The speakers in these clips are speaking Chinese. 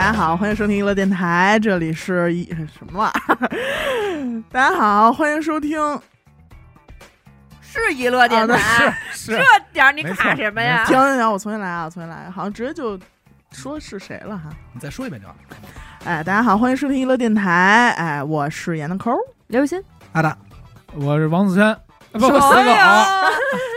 大家好，欢迎收听娱乐电台，这里是一什么玩意儿？大家好，欢迎收听。是娱乐电台，啊是这点儿你卡什么呀？停停停，我重新来啊，我重新来，好像直接就说是谁了哈。你再说一遍就好。哎，大家好，欢迎收听娱乐电台，哎，我是闫的抠。刘雨欣，阿达，我是王子轩，不不，死哎狗。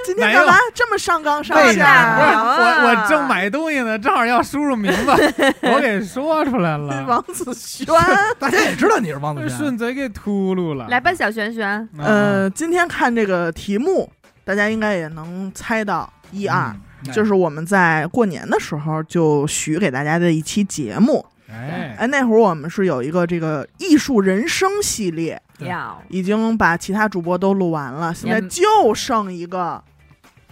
今天干嘛这么上纲上线不是啊？我，我正买东西呢，正好要输入名字，我给说出来了，王子轩，大家也知道你是王子轩，顺嘴给秃噜了。来吧，小璇璇，嗯，呃，今天看这个题目，大家应该也能猜到一二，嗯就是我们在过年的时候就许给大家的一期节目。哎，哎，那会儿我们是有一个这个艺术人生系列，对要已经把其他主播都录完了，现在就剩一个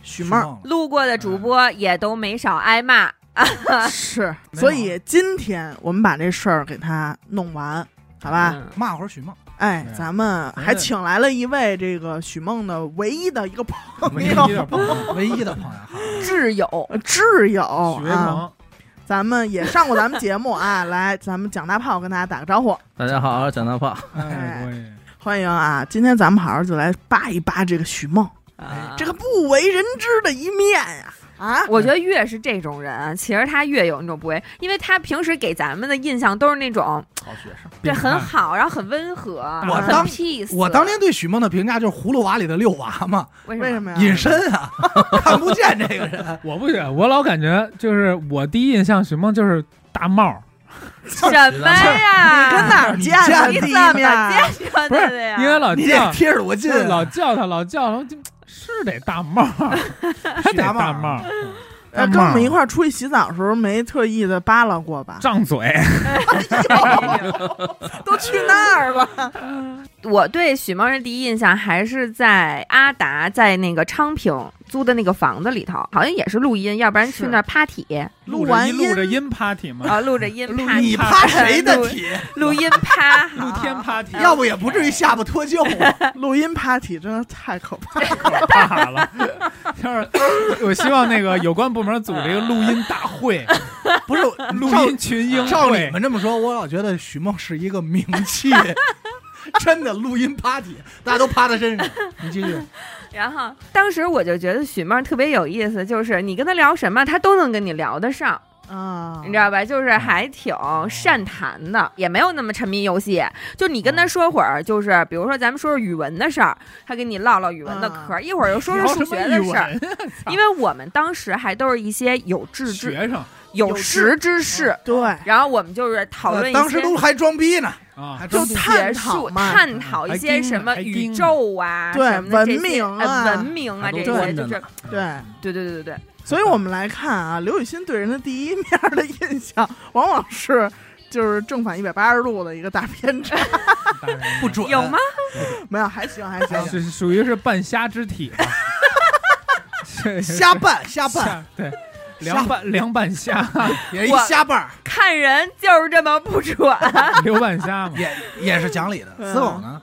许梦。路过的主播也都没少挨骂。是，所以今天我们把这事儿给他弄完，好吧？嗯。骂会儿许梦，哎，咱们还请来了一位这个许梦的唯一的一个朋唯一友，的朋友，唯一的朋友。挚友，呃挚友咱们也上过咱们节目啊，来，咱们蒋大炮跟大家打个招呼，大家好，蒋大炮。欢迎啊！今天咱们好好就来扒一扒这个许梦啊这个不为人知的一面呀啊！我觉得越是这种人，其实他越有那种不为，因为他平时给咱们的印象都是那种好学生，对很好，然后很温和，我当 peace。我当年对许梦的评价就是葫芦娃里的六娃嘛，为为什？么呀？隐身啊，看不见这个人。我不行，我老感觉就是我第一印象许梦就是大帽，什么呀？你跟哪儿见的第一你怎么面？见着不是的呀？因为老你叫这贴着我近啊，老叫他，老叫他，就是得大帽，还得大大帽帽，呃，跟我们一块儿出去洗澡的时候，没特意的扒拉过吧？张嘴，都去那儿了。我对许梦的第一印象还是在阿达在那个昌平租的那个房子里头，好像也是录音，要不然去那儿趴体录完着音录着音音 party 嘛，啊，录着音录趴你趴谁的体？录音 趴，露天 party，要不也不至于下巴脱臼啊。录音 party 真的太可怕了。可怕了。就是我希望那个有关部门组织一个录音大会，不是录音群英照你。们这么说，我老觉得许梦是一个名气。真的录音 party，大家都趴他身上。你继续，然后当时我就觉得许梦特别有意思，就是你跟他聊什么，他都能跟你聊得上。啊，你知道吧？就是还挺善谈的，也没有那么沉迷游戏。就你跟他说会儿，就是比如说咱们说说语文的事儿，他跟你唠唠语文的嗑儿，一会儿又说说数学的事儿。因为我们当时还都是一些有志之、学生有识之士，对，然后我们就是讨论一些当时都还装逼呢，啊，就探，讨，探讨一些什么宇宙啊，对文明啊呃文明啊，这些就是对。对对对对对，所以我们来看啊，刘雨欣对人的第一面的印象，往往是就是正反一百八十度的一个大偏差。不准。有吗？没有，还行还行。是属于是半瞎肢体 吧？瞎拌瞎拌，瞎对，凉拌凉拌虾，也是一我瞎拌儿，看人就是这么不准。刘半虾嘛。也也是讲理的。嗯死狗呢？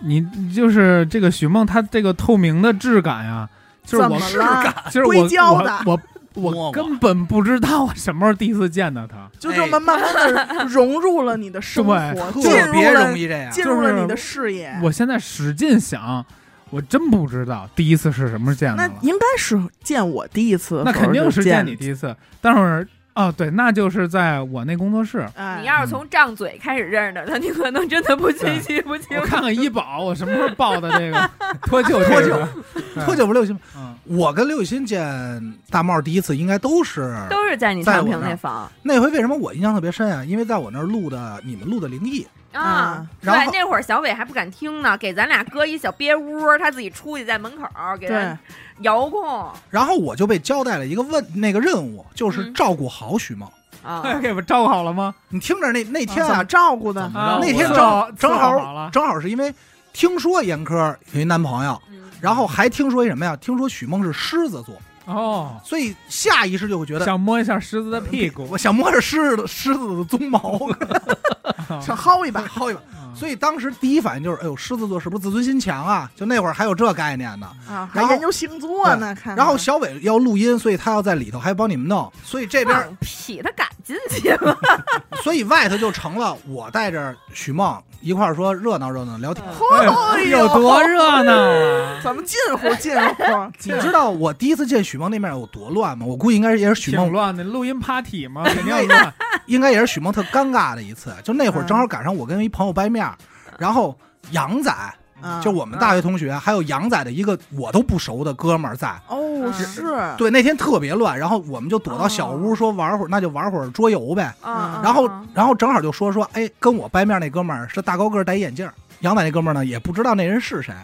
你你就是这个许梦，它这个透明的质感呀，就是我？就是我硅胶的我我我根本不知道我什么时候第一次见到他。就这么慢慢的融入了你的生活，特别容易这样。进入了你的视野。我现在使劲想，我真不知道第一次是什么时候见的。那应该是见我第一次那肯定是见你第一次，但是哦对，那就是在我那工作室。哎，你要是从张嘴开始认识的，那你可能真的不清晰不清楚。我看看医保，我什么时候报的这个脱 臼脱臼这个？脱臼不六亲。嗯，我跟刘雨欣见大帽第一次，应该都是都是在你昌平那房那回。为什么我印象特别深啊？因为在我那儿录的你们录的灵异，啊啊，对然后，那会儿小伟还不敢听呢，给咱俩搁一小憋屋，他自己出去在门口给对咱遥控然后我就被交代了一个问那个任务，就是嗯照顾好许梦。啊。给我照顾好了吗？你听着那那天啊么，照顾的那天我正正伺候好好，正好是因为听说严科有一男朋友，嗯然后还听说一什么呀？听说许梦是狮子座，哦，所以下意识就会觉得想摸一下狮子的屁股我，想摸着狮子狮子的鬃毛，想薅一把，薅一把。嗯所以当时第一反应就是，哎呦，狮子座是不是自尊心强啊？就那会儿还有这概念呢。啊，还研究星座呢。然后小伟要录音，所以他要在里头还帮你们弄，所以这边放屁，他敢进去吗？所以外头就成了我带着许梦一块儿说热闹热闹聊天。哎呦有多热闹啊！咱们近乎近乎，你知道我第一次见许梦那面有多乱吗？我估计应该也是许梦，乱的，录音 party 嘛，肯定要乱。应该也是许梦特尴尬的一次。就那会儿嗯正好赶上我跟一朋友掰面儿，然后杨仔啊就我们大学同学，还有杨仔的一个我都不熟的哥们儿在。哦是，对，那天特别乱，然后我们就躲到小屋说玩会儿，那就玩会儿桌游呗。嗯，然后嗯，然后正好就说说，哎，跟我掰面那哥们儿是大高个儿戴眼镜，杨仔那哥们儿呢也不知道那人是谁，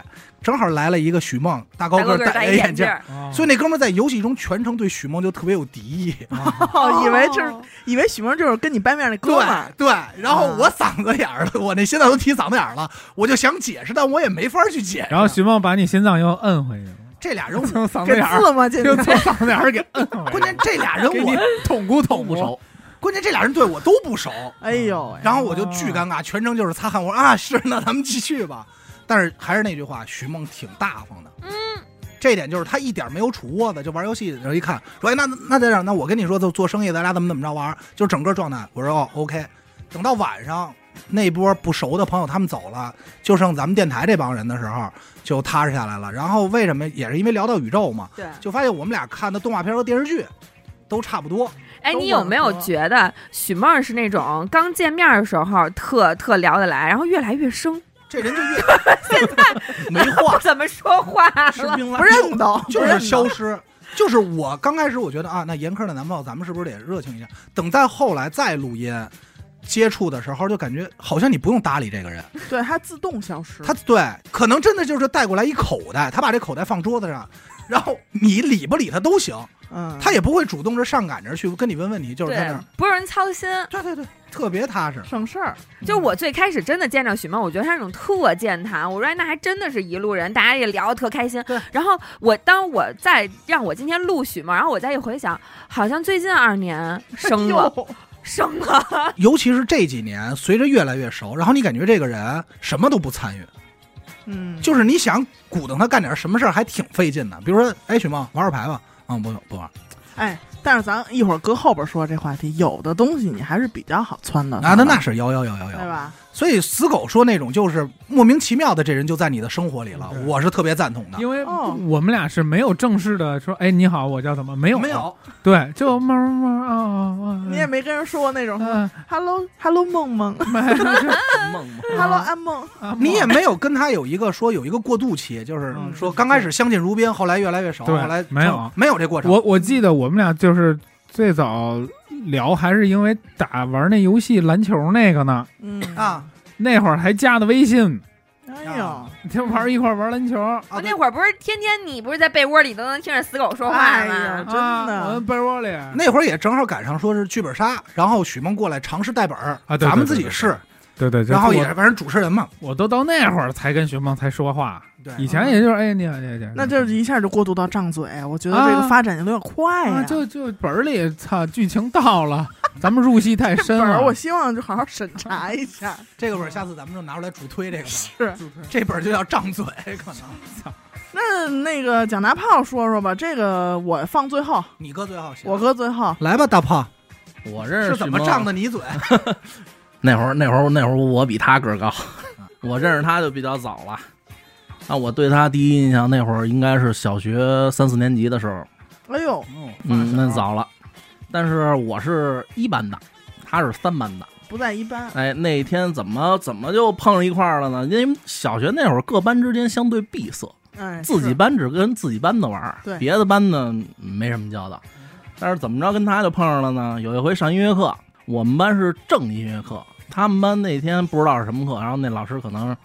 正好来了一个许梦，大高个戴眼镜儿，镜，哦所以那哥们在游戏中全程对许梦就特别有敌意。哦以为就是以为许梦就是跟你掰面那哥们儿，对，然后我嗓子眼儿了，我那心脏都提嗓子眼儿了，我就想解释，但我也没法去解释。然后许梦把你心脏又摁回去了，这俩人我，从嗓子眼儿吗？这 就从嗓子眼儿给摁回去。关键这俩人我，捅咕捅咕不熟，关键这俩人对我都不熟，哎呦，然后我就巨尴尬，全程就是擦汗。我说啊，是，那咱们继续吧。但是还是那句话，徐梦挺大方的。嗯，这点就是他一点没有杵窝子，就玩游戏。的时候一看说，哎，那那这样，那我跟你说，就做生意，咱俩怎么怎么着玩，就整个状态。我说哦，OK。等到晚上那波不熟的朋友他们走了，就剩咱们电台这帮人的时候，就踏实下来了。然后为什么？也是因为聊到宇宙嘛，对。就发现我们俩看的动画片和电视剧都差不多。哎，你有没有觉得许梦是那种刚见面的时候特特聊得来，然后越来越生？这人就越 现在 没话，怎么说话了？不认得，就是消失。就是我刚开始我觉得啊，那严苛的男朋友，咱们是不是得热情一下？等再后来再录音接触的时候，就感觉好像你不用搭理这个人，对他自动消失，他对，可能真的就是带过来一口袋，他把这口袋放桌子上，然后你理不理他都行，嗯，他也不会主动着上赶着去跟你问问题，就是在那对儿，，不让人操心。对对对，特别踏实。省事儿，就我最开始真的见着许梦，我觉得他那种特健谈，我说哎那还真的是一路人，大家也聊得特开心。对。然后我当我再让我今天录许梦，然后我再一回想，好像最近二年生了，哟。生了，尤其是这几年，随着越来越熟，然后你感觉这个人什么都不参与，嗯，就是你想鼓动他干点什么事儿，还挺费劲的。比如说，哎，许梦玩会牌吧，嗯，不不玩。哎，但是咱一会儿搁后边说这话题，有的东西你还是比较好撺的，啊，那那是有有有有有。对吧？所以死狗说那种就是莫名其妙的这人就在你的生活里了，我是特别赞同的。因为哦。我们俩是没有正式的说，哎，你好，我叫什么？没有，没，有，对，就猫猫啊啊啊，你也没跟人说过那种嗯，“hello hello 梦梦。没，梦梦。”，“hello 安梦。啊你也没有跟他有一个说有一个过渡期，就是嗯说刚开始相敬如宾，后来越来越熟，对后来没有。没有这过程。我我记得我们俩就是最早聊，还是因为打玩那游戏篮球那个呢，”，嗯，啊。那会儿还加的微信，哎呦，就玩一块儿玩篮球。啊，我那会儿不是天天你不是在被窝里都能听着死狗说话哎吗呀？真啊的我被窝里。那会儿也正好赶上说是剧本杀，然后许梦过来尝试带本儿啊对对咱们自己试，对对，然后也是反正主持人嘛，我都到那会儿才跟许梦才说话，对以前也就是哎你好你好你好，那就是一下就过渡到张嘴，我觉得这个啊发展有点快呀。啊就就本儿里操剧情到了，咱们入戏太深了。本儿，我希望就好好审查一下。这个本儿下次咱们就拿出来主推这个是，这本儿就叫张嘴，可能 那那个蒋大炮说说吧，这个我放最后，你搁最后行。我搁最后。来吧，大炮我认识是怎么许梦胀的你嘴？那会儿那会儿那会儿我比他个儿高，我认识他就比较早了。那我对他第一印象那会儿应该是小学三四年级的时候，哎呦，嗯，那早了。但是我是一班的，他是三班的。不在一班。哎，那天怎么怎么就碰上一块儿了呢？因为小学那会儿各班之间相对闭塞，哎，自己班只跟自己班的玩儿，对别的班呢没什么交道。但是怎么着跟他就碰上了呢？有一回上音乐课，我们班是正音乐课，他们班那天不知道是什么课，然后那老师可能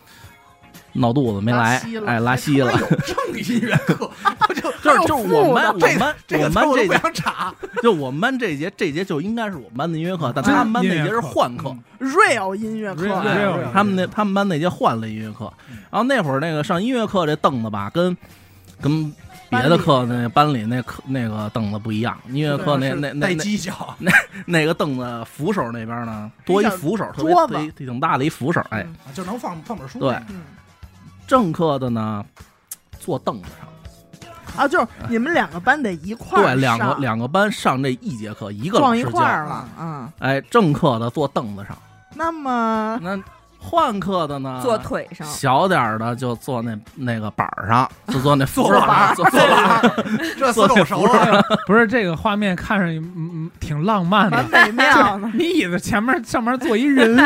闹肚子没来哎，拉稀了正音乐课，我就就是就是我们班我们班这个我们班这节词我都不想查。就我们班这节这节就应该是我们班的音乐课，但他们班那节是换课，real 音乐课他们那他们班那节换了音乐课，然后那会儿那个上音乐课这凳子吧，跟跟别的课那班里那课那个凳子不一样，音乐课那那那那犄角，那个凳子扶手那边呢多一扶手，特别桌子挺大的一扶手，哎，嗯就能放放本书。对嗯，正课的呢坐凳子上，啊，就是你们两个班得一块儿对，两个两个班上这一节课，一个老撞一。块儿了，嗯。哎，正课的坐凳子上，那么那换课的呢？坐腿上，小点儿的就坐那那个板儿上，就坐那扶坐手板儿坐坐板儿。这死狗熟了！不是这个画面看着嗯嗯挺浪漫的蛮。美妙的。你椅子前面上面坐一人，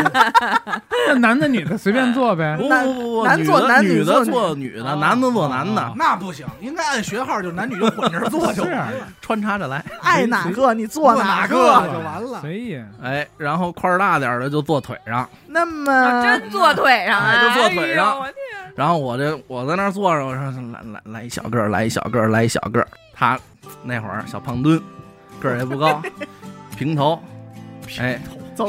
那男的女的随便坐呗。不男不不不，女男坐男的女的女坐坐女的，哦男的坐男的哦，那不行，应该按学号，就男女就混着坐就完了，穿插着来。爱哪个你坐哪个。就完了。随意。哎，然后块儿大点儿的就坐腿上，那么啊真坐腿上啊，哎就坐腿上然后我这我在那儿坐着，我说来来来一小个儿，来一小个儿，来一小个儿。他那会儿小胖墩，个儿也不高，平头，哎，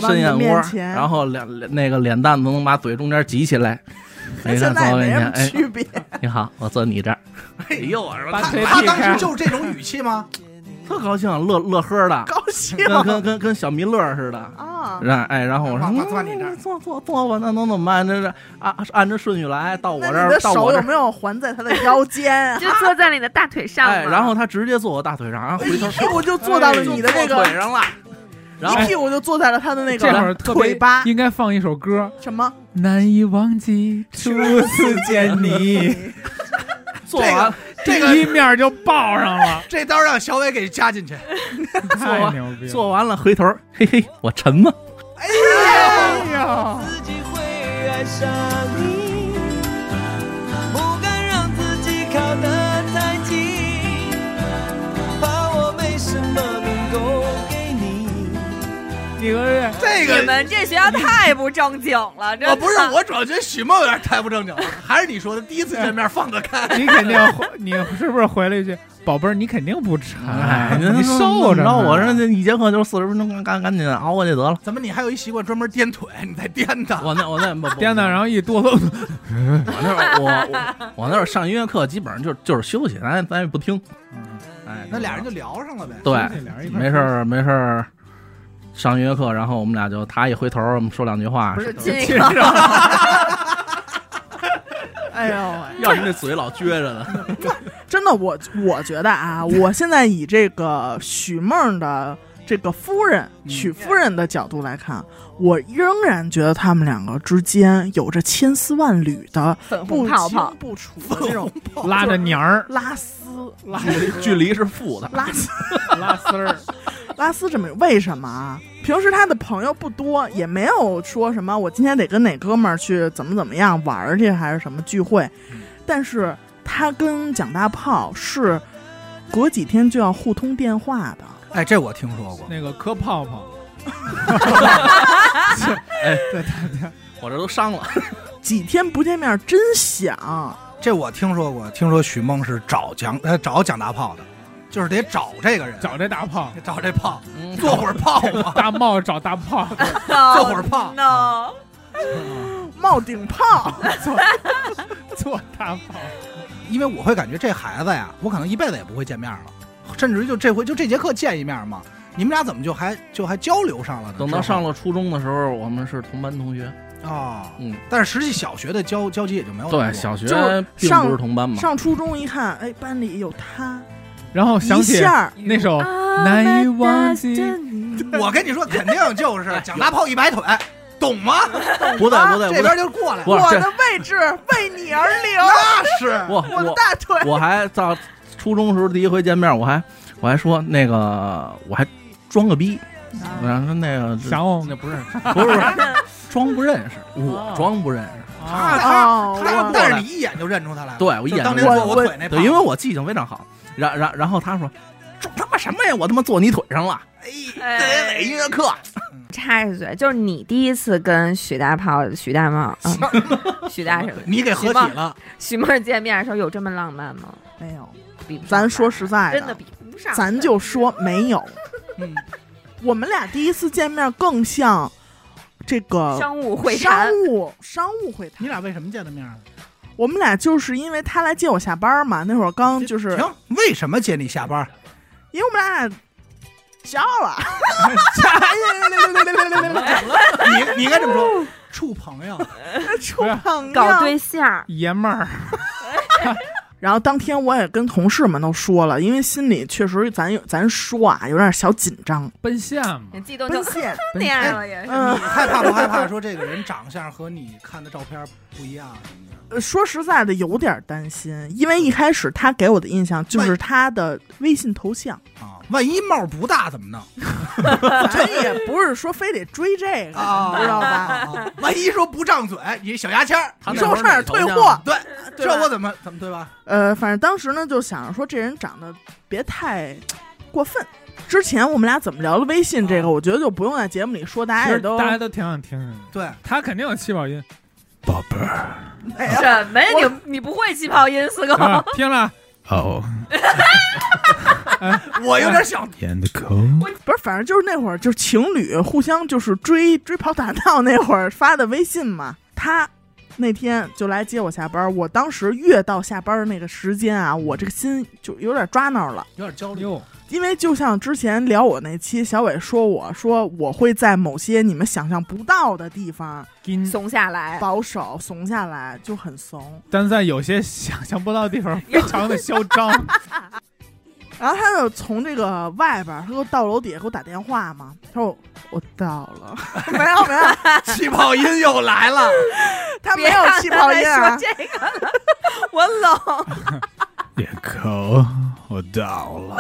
深眼窝然后脸脸那个脸蛋子能把嘴中间挤起来。没什么哎，区别。你好，我坐你这儿。哎呦，我说他他当时就是这种语气吗？特高兴，乐乐呵的，高兴跟跟跟跟小弥勒似的。啊！然哎，然后我说坐坐你这坐坐坐吧，那能怎么办？这是按按着顺序来，到我这儿，你的手到我这儿。有没有环在他的腰间啊？就坐在你的大腿上嘛。哎，然后他直接坐我大腿上，然后回头一屁股就坐到了你的那个，腿上了。然后一屁股就坐在了他的那这会儿个特别腿巴。应该放一首歌，什么？难以忘记初次见你，做完这个第一面就报上了，这刀让小伟给加进去。太牛逼了！做完了，回头，嘿嘿，我沉吗？哎呀，自己你说这这你个们这学校太不正经了，真的。我不是，我主要觉得许梦有点太不正经了，还是你说的第一次见面放得开。你肯定回，你是不是回了一句“宝贝儿，你肯定不馋，哎，你受着呢。”然后我说这一节课就是四十分钟，赶赶紧熬过去得了。怎么你还有一习惯专门颠腿？你在颠的？我那我那颠的，然后一哆嗦，我那儿我我我那儿上音乐课基本上就就是休息，咱咱也不听。哎，那俩人就聊上了呗。对，俩人一块没事儿没事儿，上音乐课，然后我们俩就他一回头，我们说两句话不。是是亲一个，哎呦喂！要你那嘴老撅着呢。真的，我我觉得啊，我现在以这个许梦的这个夫人许夫人的角度来看，我仍然觉得他们两个之间有着千丝万缕的粉不红泡泡清，不楚的那种拉着娘儿，拉丝、拉距离距离是负的，拉丝、拉丝儿，拉斯这么为什么啊？平时他的朋友不多，也没有说什么我今天得跟哪哥们儿去怎么怎么样玩儿去，还是什么聚会，但是他跟蒋大炮是隔几天就要互通电话的。哎，这我听说过。那个磕泡泡，哎，对对对，我这都伤了。几天不见面真想，这我听说过，听说许梦是找蒋呃找蒋大炮的，就是得找这个人，找这大胖，找这胖，嗯做会儿炮嘛，大帽找大胖，做会儿炮。no，冒顶炮，做做大炮，因为我会感觉这孩子呀，我可能一辈子也不会见面了，甚至于就这回就这节课见一面嘛，你们俩怎么就还就还交流上了呢？等到上了初中的时候，我们是同班同学。哦，嗯，但是实际小学的交交集也就没有那么对，多小学就是并上不是同班嘛。上初中一看，哎，班里有他，然后想起那首难以忘记，我跟你说，肯定就是 蒋大炮一摆腿，懂吗？不对不对这边就过来我的位置 为你而留，那是。我我的大腿。我还到初中时候第一回见面，我还我还说那个我还装个逼，我想说那个想我那不是不是不是装不认识，我装不认识。他哦他他我，但是你一眼就认出他来了，对我一眼就当年就认出坐我腿那。炮，对，因为我记性非常好。然然然后他说装他妈什么呀？我他妈坐你腿上了。哎哪哪音乐课？插一嘴，就是你第一次跟许大炮、许大茂、嗯、许大什么、你给合体了，许梦见面的时候有这么浪漫吗？没有，比不上咱说实在的真的比不上，咱就说没有。嗯，我们俩第一次见面更像这个商务会商。务商务会谈。你俩为什么见的面？我们俩就是因为他来接我下班嘛，那会儿刚就是停，为什么接你下班？因为我们俩交了，你你应该这么说，处朋友，处朋友，搞对象，爷们儿，然后当天我也跟同事们都说了，因为心里确实咱有咱说啊有点小紧张，奔现嘛，你激动就 奔现。那样了也是。嗯。你害怕不害怕说这个人长相和你看的照片不一样什么的？呃说实在的，有点担心，因为一开始他给我的印象就是他的微信头像，啊，万一帽不大怎么弄咱也不是说非得追这个，啊？知道吧？啊？万一说不张嘴，你小牙签儿，你他那会儿说差点退货，对，这我怎么怎么对吧？呃，反正当时呢就想着说这人长得别太过分。之前我们俩怎么聊的微信这个，我觉得就不用在节目里说，大家也都大家都挺想听的。对，他肯定有气泡音，宝贝儿，什么呀？你你不会气泡音四哥？啊听了好 我有点想不是，反正就是那会儿，就是情侣互相就是追追跑打闹那会儿发的微信嘛。他那天就来接我下班，我当时越到下班的那个时间啊，我这个心就有点抓挠了，有点焦虑。因为就像之前聊我那期，小伟说我说我会在某些你们想象不到的地方金，怂下来，保守怂下来，就很怂。但在有些想象不到的地方 非常的嚣张。然后他就从这个外边儿，他给我到楼底下给我打电话嘛，他说我我到了，没有没有，气泡音又来了，他没有气泡音别啊让他再说，这个了，我冷。野口，我到了。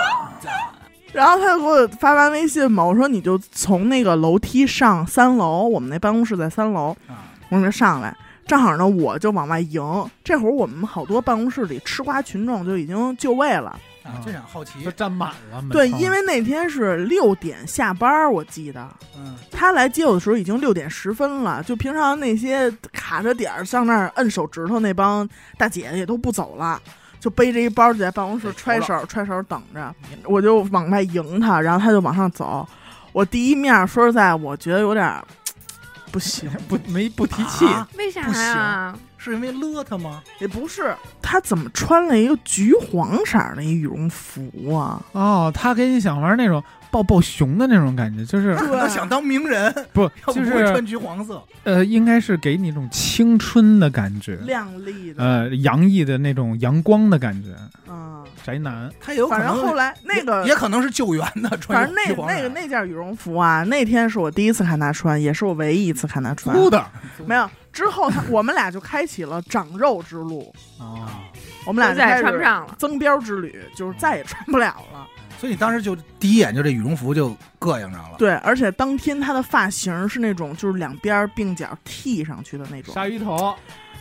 然后他就给我发完微信嘛，我说你就从那个楼梯上三楼，我们那办公室在三楼，啊。我说上来，正好呢我就往外迎。这会儿我们好多办公室里吃瓜群众就已经就位了，啊，就想好奇就，站满了，门对，因为那天是六点下班儿，我记得嗯，他来接我的时候已经六点十分了，就平常那些卡着点儿上那儿摁手指头那帮大姐也都不走了。就背着一包就在办公室揣手揣手等着，我就往外迎他，然后他就往上走。我第一面说实在，我觉得有点儿 不行，不没不提气，啊为啥不行呀？是因为勒他吗？也不是他怎么穿了一个橘黄色儿的一羽绒服啊？哦，他给你想玩那种抱抱熊的那种感觉，就是可能想当名人，不就是穿橘黄色。呃，应该是给你一种青春的感觉，亮丽的，呃，洋溢的那种阳光的感觉，嗯，宅男。他有可能反正后来那个也也可能是救援的，穿反正那那个那件羽绒服啊，那天是我第一次看他穿，也是我唯一一次看他穿。粗的没有，之后他我们俩就开启了长肉之路，啊，我们俩现在也就开始穿不上了。增膘之旅，就是再也穿不了了。所以你当时就第一眼就这羽绒服就膈应上了。对，而且当天他的发型是那种就是两边鬓角剃上去的那种，鲨鱼头，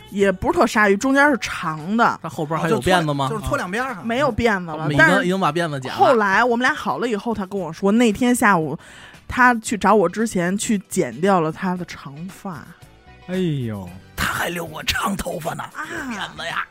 也不是特鲨鱼，中间是长的，他后边还有辫子吗？就是搓两边儿上，没有辫子了已。但是经已经把辫子剪了。后来我们俩好了以后，他跟我说，那天下午他去找我之前去剪掉了他的长发哎呦他还留过长头发呢，啊，辫子呀，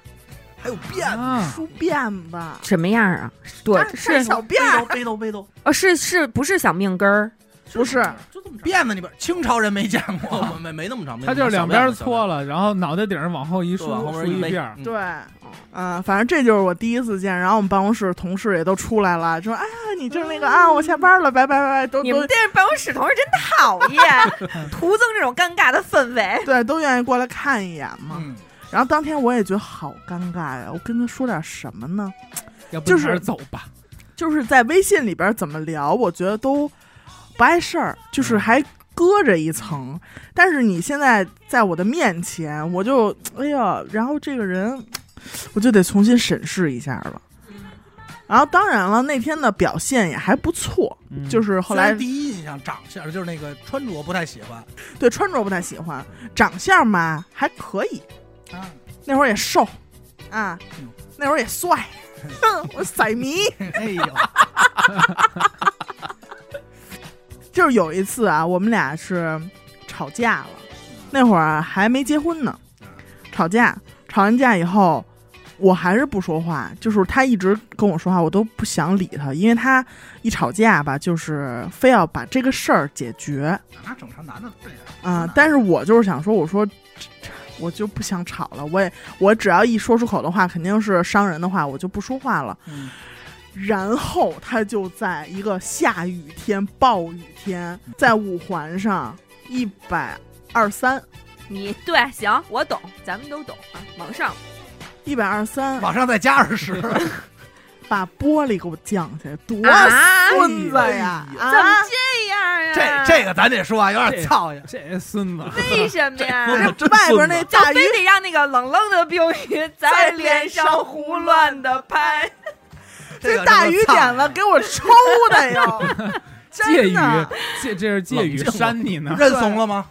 还有辫子，啊，梳辫子，什么样啊？对，扎扎是小辫儿，背兜背兜，哦，是是不是小命根儿？不是，就这么长，辫子里边清朝人没见过，哦没没那么长，没他那么就是两边搓了，然后脑袋顶上往后一梳，往后边梳一背一遍儿。嗯对，嗯、反正这就是我第一次见。然后我们办公室同事也都出来了，说：“哎呀，你就是那个啊，我下班了，拜拜拜拜。都”都你们这办公室同事真讨厌，徒增这种尴尬的氛围。对都愿意过来看一眼嘛。嗯，然后当天我也觉得好尴尬呀，我跟他说点什么呢？要不就是走吧。就是在微信里边怎么聊，我觉得都不碍事儿，就是还搁着一层。但是你现在在我的面前，我就哎呀，然后这个人我就得重新审视一下了。然后当然了，那天的表现也还不错，嗯就是后来第一印象长相就是那个穿着不太喜欢对穿着不太喜欢，长相嘛还可以，啊，那会儿也瘦。啊。嗯，那会儿也帅，我色迷。哎呦，就是有一次啊，我们俩是吵架了，那会儿还没结婚呢，吵架，吵完架以后，我还是不说话，就是他一直跟我说话，我都不想理他，因为他一吵架吧，就是非要把这个事儿解决，那正常男的都这样啊、但是我就是想说，我说。我就不想吵了，我也我只要一说出口的话，肯定是伤人的话，我就不说话了。嗯然后他就在一个下雨天、暴雨天，在五环上一百二三，你对，行，我懂，咱们都懂啊，往上。一百二三，往上再加二十，把玻璃给我降下来，多啊孙子呀！怎么啊，这样啊？这这个咱得说啊，有点操呀。这孙子，为什么呀？真外边那就大鱼非得让那个冷冷的冰雨在脸上胡乱的拍，这大鱼真的操点子给我抽的哟，借雨真的。借这是借雨扇你呢。认怂了吗？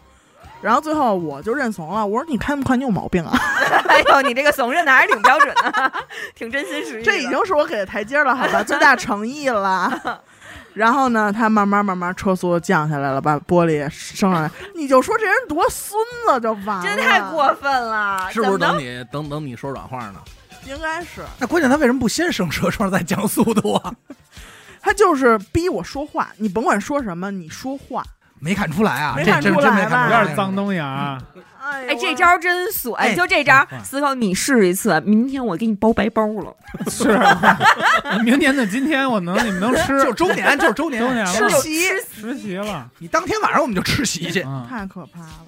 然后最后我就认怂了，我说你开那么快，你有毛病啊！哎呦，你这个怂认的还是挺标准的，挺真心实意。这已经是我给的台阶了，好吧，最大诚意了。然后呢，他慢慢慢慢车速降下来了，把玻璃升上来，你就说这人多孙子就完了，真太过分了，是不是等你等等你说软话呢？应该是那关键他为什么不先升车窗再降速度啊？他就是逼我说话，你甭管说什么，你说话。没看出来啊，这真真没看出来。有点脏东西啊！哎哎，这招真损！哎就这招哎，思考你试一次，明天我给你包白包了。是，明年的今天我能你们能吃就是周年，就是周年，周年了吃席实习了，你当天晚上我们就吃席去。嗯，太可怕了。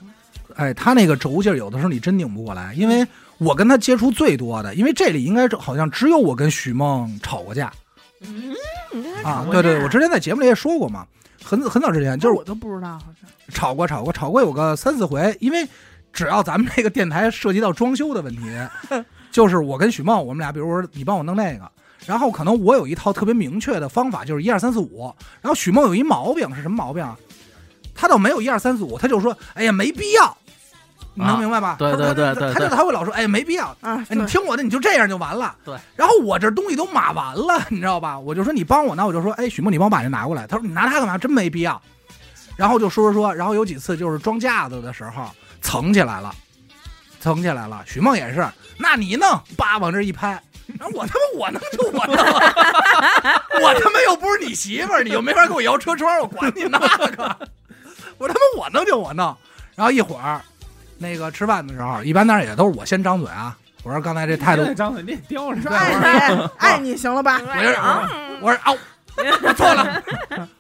哎，他那个轴劲儿，有的时候你真拧不过来，因为我跟他接触最多的，因为这里应该是好像只有我跟许梦吵过架嗯，你跟他啊吵。过对对，我之前在节目里也说过嘛，很很早之前就是我都不知道，好像吵过吵过吵过有个三四回，因为只要咱们这个电台涉及到装修的问题，就是我跟许梦，我们俩比如说你帮我弄那个，然后可能我有一套特别明确的方法，就是一二三四五，然后许梦有一毛病是什么毛病啊？他倒没有一二三四五，他就说哎呀没必要，你能明白吧？对他他对对对他就他会老说哎没必要，啊，哎，你听我的，你就这样就完了。对。然后我这东西都码完了，你知道吧？我就说你帮我呢，我就说，哎，许梦，你帮我把这拿过来。他说你拿它干嘛？真没必要。然后就说说说，然后有几次就是装架子的时候蹭起来了，蹭起来了。许梦也是，那你弄，叭往这一拍。然后我他妈我弄就我弄，我他妈又不是你媳妇儿，你又没法给我摇车窗，我管你那个。我他妈我弄就我弄。然后一会儿那个吃饭的时候，一般当然也都是我先张嘴啊。我说刚才这态度你张嘴，你得叼着说对爱你爱你行了吧？我就是我说啊，我错了，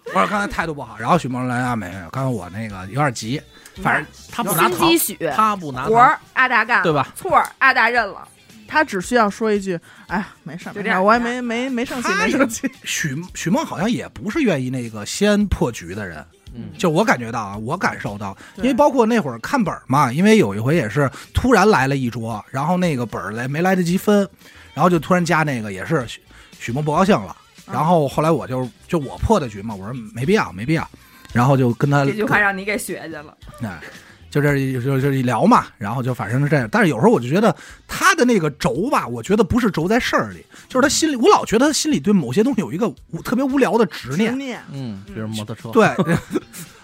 我说刚才态度不好。然后许梦来啊，没有，刚才我那个有点急，反正他不拿糖心机，许他不拿活儿阿达干，对吧？错儿阿达认了。他只需要说一句：“哎呀，没事儿，就这样没事儿，我也没没没生气，没生气。许许梦好像也不是愿意那个先破局的人，嗯，就我感觉到啊，我感受到，因为包括那会儿看本儿嘛，因为有一回也是突然来了一桌，然后那个本儿来没来得及分，然后就突然加那个也是许许梦不高兴了，嗯。然后后来我就就我破的局嘛，我说没必要没必要，然后就跟他这句话让你给学去了。哎，就这就就聊嘛，然后就反正是这样。但是有时候我就觉得他的那个轴吧，我觉得不是轴在事儿里，就是他心里，我老觉得他心里对某些东西有一个特别无聊的执”执念。嗯，比如摩托车，对，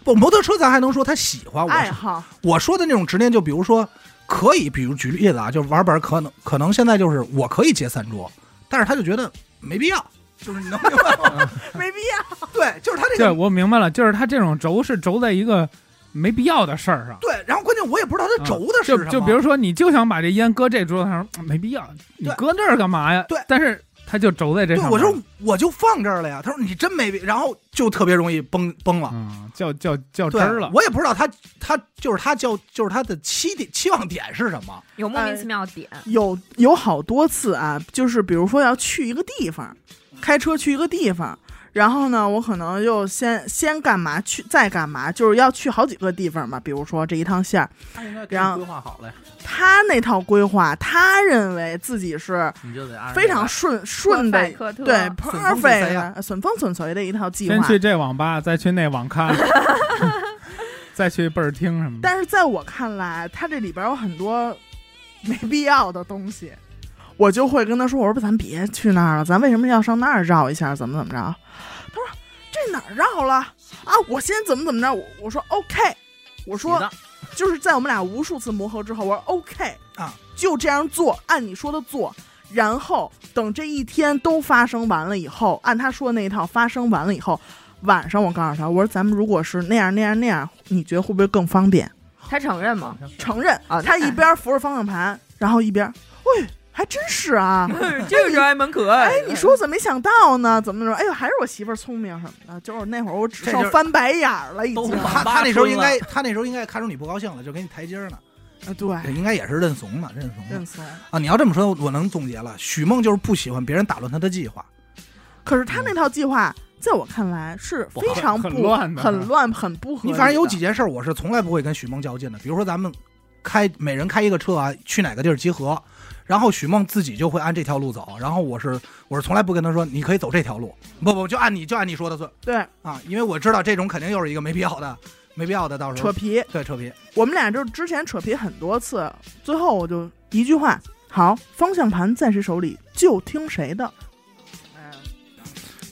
不，摩托车咱还能说他喜欢我爱好，我说的那种执念，就比如说可以，比如举例子啊，就玩本儿可能可能现在就是我可以接三桌，但是他就觉得没必要，就是你能明白吗？没必要。对，就是他这对，个我明白了，就是他这种轴是轴在一个没必要的事儿上。对，然后关键我也不知道他轴的是什么，就就比如说，你就想把这烟搁这桌子上，嗯没必要，你搁那儿干嘛呀？对但是他就轴在这对，上对。我说我就放这儿了呀。他说你真没必，然后就特别容易崩崩了。嗯，较较较真儿了。我也不知道他他就是他叫就是他的期点期望点是什么。有莫名其妙的点，有有好多次啊，就是比如说要去一个地方，开车去一个地方，然后呢，我可能就先先干嘛去，再干嘛，就是要去好几个地方嘛。比如说这一趟线儿，他应该然后规划好了，他那套规划，他认为自己是你就得按非常顺顺的，对 perfect 啊的顺风损水的一套计划。先去这网吧，再去那网咖，再去倍儿厅什么的。但是在我看来，他这里边有很多没必要的东西，我就会跟他说：“我说咱别去那儿了，咱为什么要上那儿绕一下？怎么怎么着？”他说：“这哪儿绕了啊？我先怎么怎么着？”我我说：“OK。”我说就是在我们俩无数次磨合之后，我说 OK 啊，就这样做，按你说的做。然后等这一天都发生完了以后，按他说的那一套发生完了以后，晚上我告诉他，我说咱们如果是那样那样那样，你觉得会不会更方便？他承认吗？承认，啊他一边扶着方向盘，然后一边，喂，还真是啊。这个还蛮可爱哎，你说我怎么没想到呢？怎么怎么？哎呦，还是我媳妇儿聪明什么的。就是那会儿我只剩翻白眼儿了，已经。都他他那时候应该他那时候应该看出你不高兴了，就给你台阶儿呢。啊，对，应该也是认怂了，认怂了认怂。啊！你要这么说，我能总结了，许梦就是不喜欢别人打乱他的计划。可是他那套计划，在我看来是非常很不乱很乱、很不合理反正有几件事儿，我是从来不会跟许梦较劲的。比如说咱们开每人开一个车啊，去哪个地儿集合，然后许梦自己就会按这条路走，然后我是我是从来不跟他说你可以走这条路，不不就按你就按你说的算对啊，因为我知道这种肯定又是一个没必要的 没必要的，到时候扯皮，对扯皮。我们俩就是之前扯皮很多次，最后我就一句话：好，方向盘在谁手里就听谁的。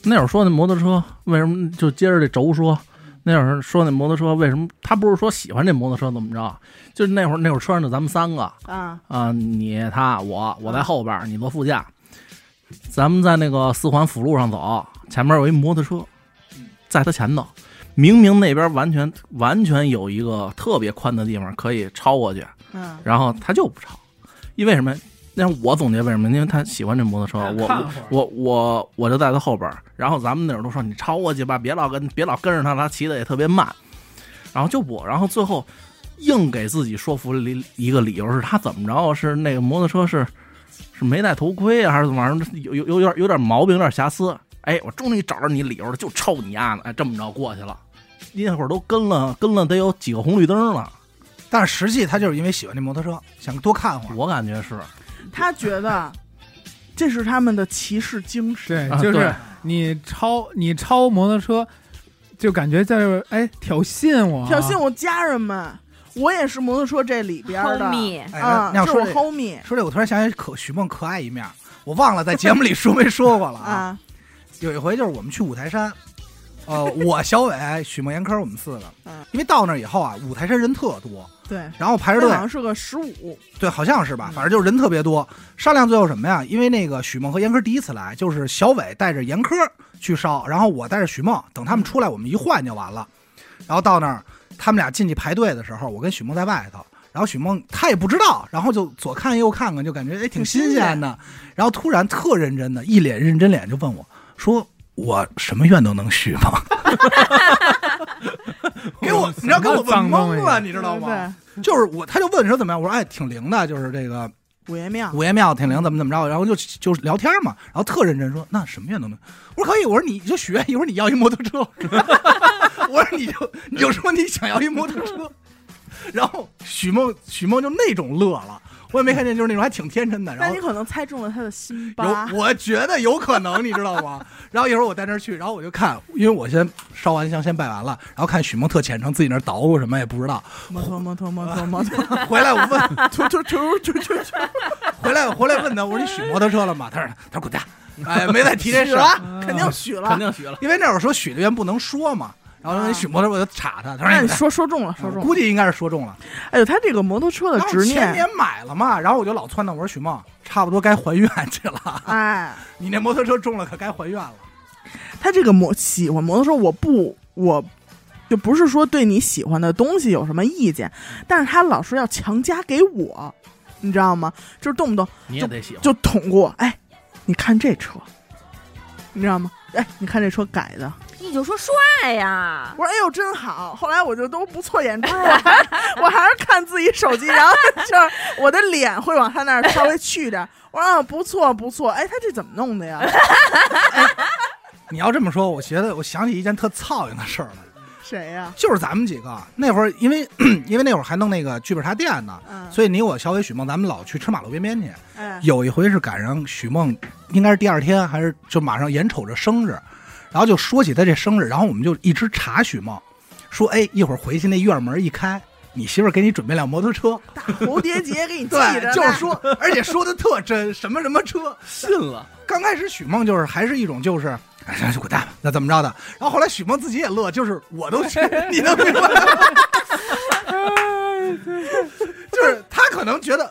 那会儿说那摩托车为什么就接着这轴说？那会儿说那摩托车为什么他不是说喜欢这摩托车怎么着？就是那会儿那会儿车上就咱们三个啊，啊，你他我我在后边，你坐副驾。咱们在那个四环辅路上走，前面有一摩托车，在他前头，明明那边完全完全有一个特别宽的地方可以超过去，嗯，然后他就不超，因为什么？那我总结为什么？因为他喜欢这摩托车，我我我我就在他后边儿，然后咱们那会儿都说你超过去吧，别老跟别老跟着他，他骑的也特别慢，然后就我，然后最后硬给自己说服了一一个理由是他怎么着是那个摩托车是是没戴头盔啊，还是怎么玩意儿？有有有点有点毛病，有点瑕疵。哎，我终于找着你理由了，就抽你丫的！哎，这么着过去了，那会儿都跟了跟了得有几个红绿灯了，但是实际他就是因为喜欢这摩托车，想多看会儿。我感觉是。他觉得这是他们的骑士精神。对，就是你超你超摩托车，就感觉在哎挑衅我，挑衅我家人们，我也是摩托车这里边的。啊，这是我那要说 homie 说这，我突然想起可许梦可爱一面，我忘了在节目里说没说过了啊。啊，有一回就是我们去五台山，呃，我小伟、许梦、严科我们四个，嗯。因为到那以后啊，五台山人特多，对，然后排着队好，像是个十五，对，好像是吧，嗯反正就是人特别多。商量最后什么呀？因为那个许梦和严科第一次来，就是小伟带着严科去烧，然后我带着许梦，等他们出来，我们一换就完了。然后到那儿，他们俩进去排队的时候，我跟许梦在外头。然后许梦他也不知道，然后就左看右看看，就感觉哎挺新鲜的。然后突然特认真的，一脸认真脸就问我说：“我什么愿都能许吗？” 给我，你知道给我问懵了，你知道吗？对，就是我，他就问说怎么样？我说哎，挺灵的，就是这个五爷庙，五爷庙挺灵，怎么怎么着？然后就就聊天嘛，然后特认真说那什么愿都能。我说可以，我说你就许愿，一会儿你要一摩托车。我说你就你就说你想要一摩托车，然后许梦许梦就那种乐了，我也没看见，就是那种还挺天真的。然后你可能猜中了他的心巴有，，我觉得有可能，你知道吗？然后一会儿我带那儿去，然后我就看，因为我先烧完香，先拜完了，然后看许梦特虔诚，自己那儿捣鼓什么也不知道。摩托摩托摩托摩托，回来我问，突突突突突突，回来回来问他，我说你许摩托车了吗？他说他说滚蛋，哎，没再提这事 肯定许了肯。定许了。因为那会儿说许的愿不能说嘛。然后说你许摩托车，我就插他，他说那你说说中了，说中了。估计应该是说中了。哎呦，他这个摩托车的执念，前年买了嘛，然后我就老撺掇我说许梦，差不多该还愿去了，哎，你那摩托车中了，可该还愿了。他这个摩喜欢摩托车，我不我。就不是说对你喜欢的东西有什么意见，但是他老是要强加给我，你知道吗？就是动不动你也得喜欢。就捅过，哎，你看这车，你知道吗？哎，你看这车改的，你就说帅呀，我说哎呦真好。后来我就都不错眼珠，我还我还是看自己手机，然后就是我的脸会往他那儿稍微去点。我说啊不错不错，哎，他这怎么弄的呀？你要这么说，我觉得我想起一件特操心的事儿来。谁呀？就是咱们几个那会儿，因为因为那会儿还弄那个剧本杀店呢，嗯，所以你我小伟许梦，咱们老去吃马路边边去。哎，有一回是赶上许梦，应该是第二天还是就马上眼瞅着生日，然后就说起他这生日，然后我们就一直查许梦，说哎一会儿回去那院门一开，你媳妇儿给你准备辆摩托车，大蝴蝶结给你系着对，就是说，而且说的特真，什么什么车。信了，刚开始许梦就是还是一种就是。哎，那就滚蛋吧，那怎么着的？然后后来许梦自己也乐，就是我都去，你能明白吗？就是他可能觉得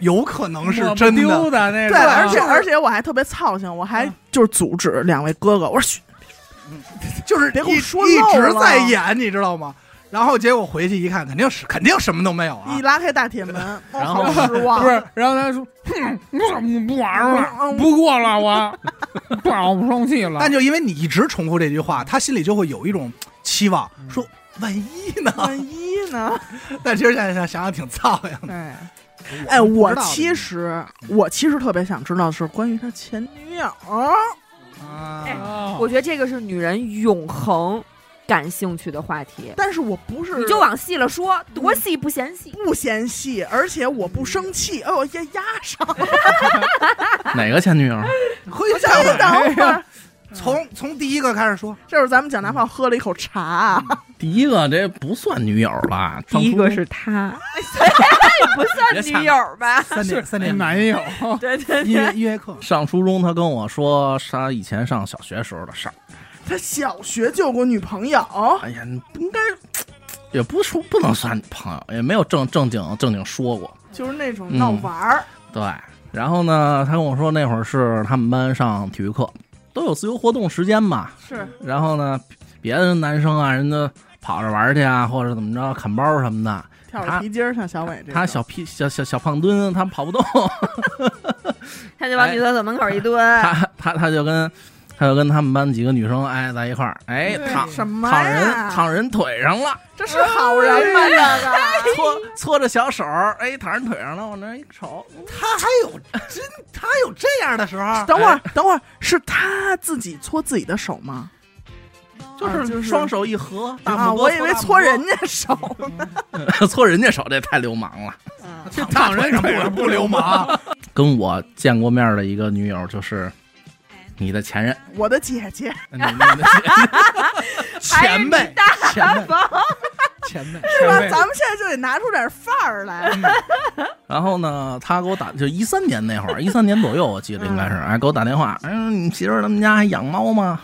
有可能是真丢的，对，的那种，而且而且我还特别操心，我还就是阻止两位哥哥，我说嘘，就是别给我一说一直在演，你知道吗？然后结果回去一看，肯定是肯定什么都没有啊一。拉开大铁门，然后失望。不是，然后他说：“哼，我怎么不玩了？嗯不过了，我不玩我不生气了。但就因为你一直重复这句话，他心里就会有一种期望，说万一呢？万一呢？但其实现在想想挺操心的。哎哎，我其实我其实特别想知道的是关于他前女友。啊，哎哦我觉得这个是女人永恒感兴趣的话题。但是我不是你就往细了说，多细不嫌细。不嫌细，而且我不生气，哎呦，压压上了。哪个前女友？回去再等。会儿，从从第一个开始说，这会儿咱们蒋大炮喝了一口茶，第一个这不算女友吧？第一个是他，不算女友吧？三年三年男友，对对音乐音乐课，上初中，他跟我说他以前上小学时候的事儿。他小学就有过女朋友，哎呀，你不应该，也不说不能算朋友，也没有正正经正经说过。就是那种闹玩儿。对，然后呢，他跟我说那会儿是他们班上体育课，都有自由活动时间嘛。是然后呢，别的男生啊，人家跑着玩去啊，或者怎么着砍包什么的，跳着皮筋儿，像小伟这种。他小屁小小小胖墩，他跑不动，他就往女厕所门口一蹲，他他他就跟他就跟他们班几个女生哎在一块儿，哎躺什么躺人躺人腿上了，这是好人吗？这个 搓搓着小手儿，哎躺人腿上了，往那儿一瞅，他还有 真他有这样的时候，等会儿，等会儿，是他自己搓自己的手吗？就是是双手一合啊，我以为搓人家手呢。搓人家手，这太流氓了。这躺人上不不流氓，跟我见过面的一个女友就是你的前任，我的姐姐，前辈前辈前辈，是吧？咱们现在就得拿出点范儿来。然后呢，他给我打，就一三年那会儿，一三年左右，我记得应该是，哎，给我打电话，哎，你媳妇儿他们家还养猫吗？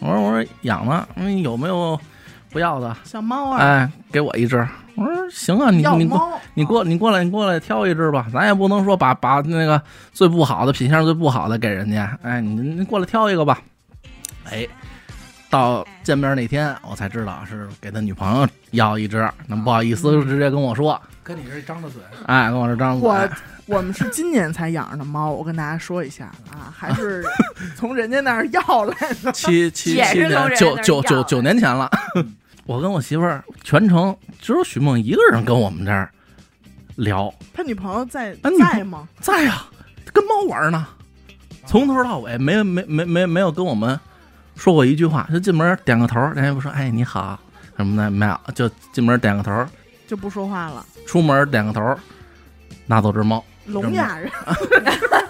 我说我说养呢，嗯，有没有不要的？小猫啊，哎，给我一只。我说行啊，你要你过猫，你过你过来你过来挑一只吧，咱也不能说把把那个最不好的品相最不好的给人家，哎，你你过来挑一个吧。哎，到见面那天我才知道是给他女朋友要一只，那不好意思就直接跟我说，跟你这张着嘴，哎，跟我这张着嘴，我我们是今年才养着的猫，我跟大家说一下啊，还是 从人家那儿要来的。七七七九九九九年前了，我跟我媳妇儿全程只有许梦一个人跟我们这儿聊，他女朋友在啊在吗？在呀、跟猫玩呢，从头到尾没没没没没有跟我们说过一句话，就进门点个头，人家不说哎你好什么的没有，就进门点个头，就不说话了，出门点个头，拿走只猫，聋哑人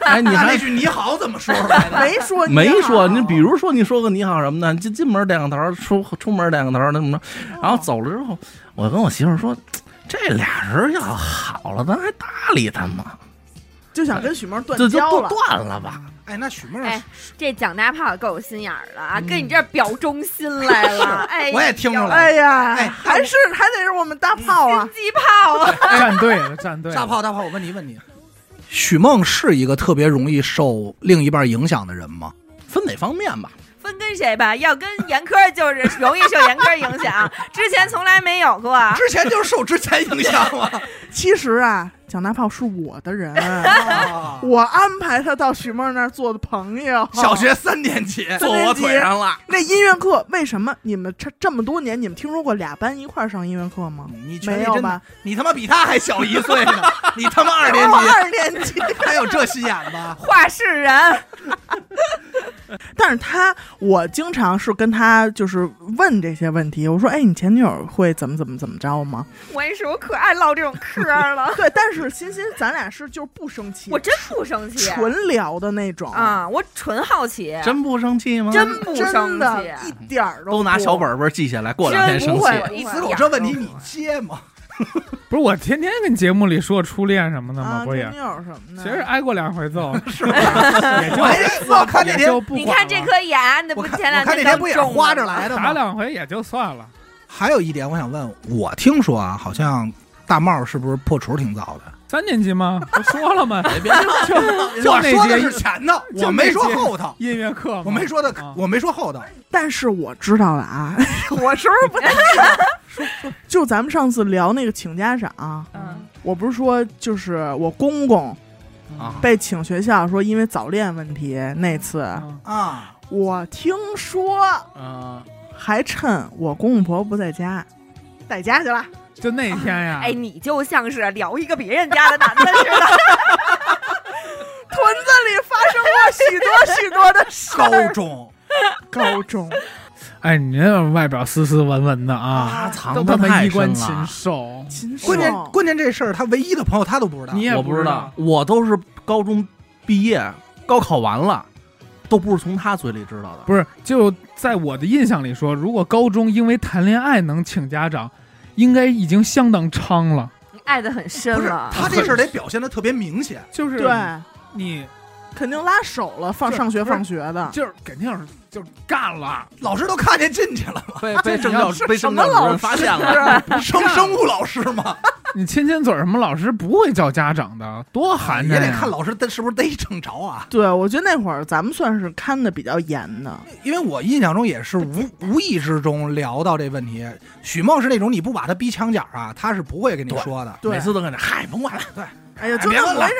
哎你那还那句你好怎么说出来的？没说没说，你比如说你说个你好什么的，进进门点个头，出出门点个头，那怎么着？然后走了之后，我跟我媳妇说，这俩人要好了，咱还搭理他吗？就想跟许梦断交了。断了吧？哎，那许梦，哎这蒋大炮够有心眼儿的啊，嗯跟你这表忠心来了。哎，我也听出来哎呀，哎还是还得是我们大炮啊！心机炮啊！站队了，站队了。大炮大炮，我问你一问题，许梦是一个特别容易受另一半影响的人吗？分哪方面吧？分跟谁吧？要跟严科就是容易受严科影响，之前从来没有过。之前就是受之前影响了。其实啊，蒋大炮是我的人，啊我安排他到许梦那儿做的朋友。小学三年级，坐我腿上了，那音乐课为什么你们这这么多年，你们听说过俩班一块儿上音乐课吗？你没有吧？你他妈比他还小一岁呢，你他妈二年级二年级，还有这心眼子？话事人，但是他我经常是跟他就是问这些问题。我说，哎，你前女友会怎么怎么怎么着吗？我也是，我可爱唠这种嗑了，对，但是欣欣，咱俩是就是不生气，我真不生气纯聊的那种，啊，我纯好奇，真不生气吗？真不生气，一点儿都都拿小本本记下来，过两天生真不会气。一死狗这问题你接吗？不是我天天跟节目里说初恋什么的吗？啊，不也前女？友什么的，其实挨过两回揍，是吧？也就我看那天你看这颗牙，那不前两我看那天不也是花着来的打？两回也就算了。还有一点，我想问，我听说啊，好像大帽是不是破除挺早的？三年级吗？不说了吗？别就就说的节是前头，我没说后头，音乐课吗，我没说的啊，我没说后头。但是我知道了啊，我是不是不太 就咱们上次聊那个请家长，嗯，我不是说就是我公公啊被请学校说因为早恋问题那次，嗯啊，我听说嗯，还趁我公公婆婆不在家，带家去了。就那天呀，哎，你就像是聊一个别人家的男的似的。屯子里发生过许多许多的事高。中高中，哎，你那外表斯斯文文的啊，他藏他妈的太衣冠禽。兽，禽兽关键关键这事儿，他唯一的朋友他都不知道你。也不知知道，，我都是高中毕业，高考完了，都不是从他嘴里知道的。不是？就在我的印象里说，如果高中因为谈恋爱能请家长，应该已经相当猖了。你爱的很深不是了，他这事儿得表现的特别明显，就是对，你肯定拉手了，放上学放学的。就是肯定是就干了，老师都看见进去了嘛。被被 政教是被政教主老任发现了，啊？生生物老师嘛，你亲亲嘴儿什么老师不会叫家长的，多寒碜啊！也得看老师他是不是逮正着啊。对，我觉得那会儿咱们算是看的比较严的。因为我印象中也是无无意之中聊到这问题。许梦是那种你不把他逼墙角啊，他是不会跟你说的。对每，次都跟着，嗨，甭管了，哎呀，就那么回事，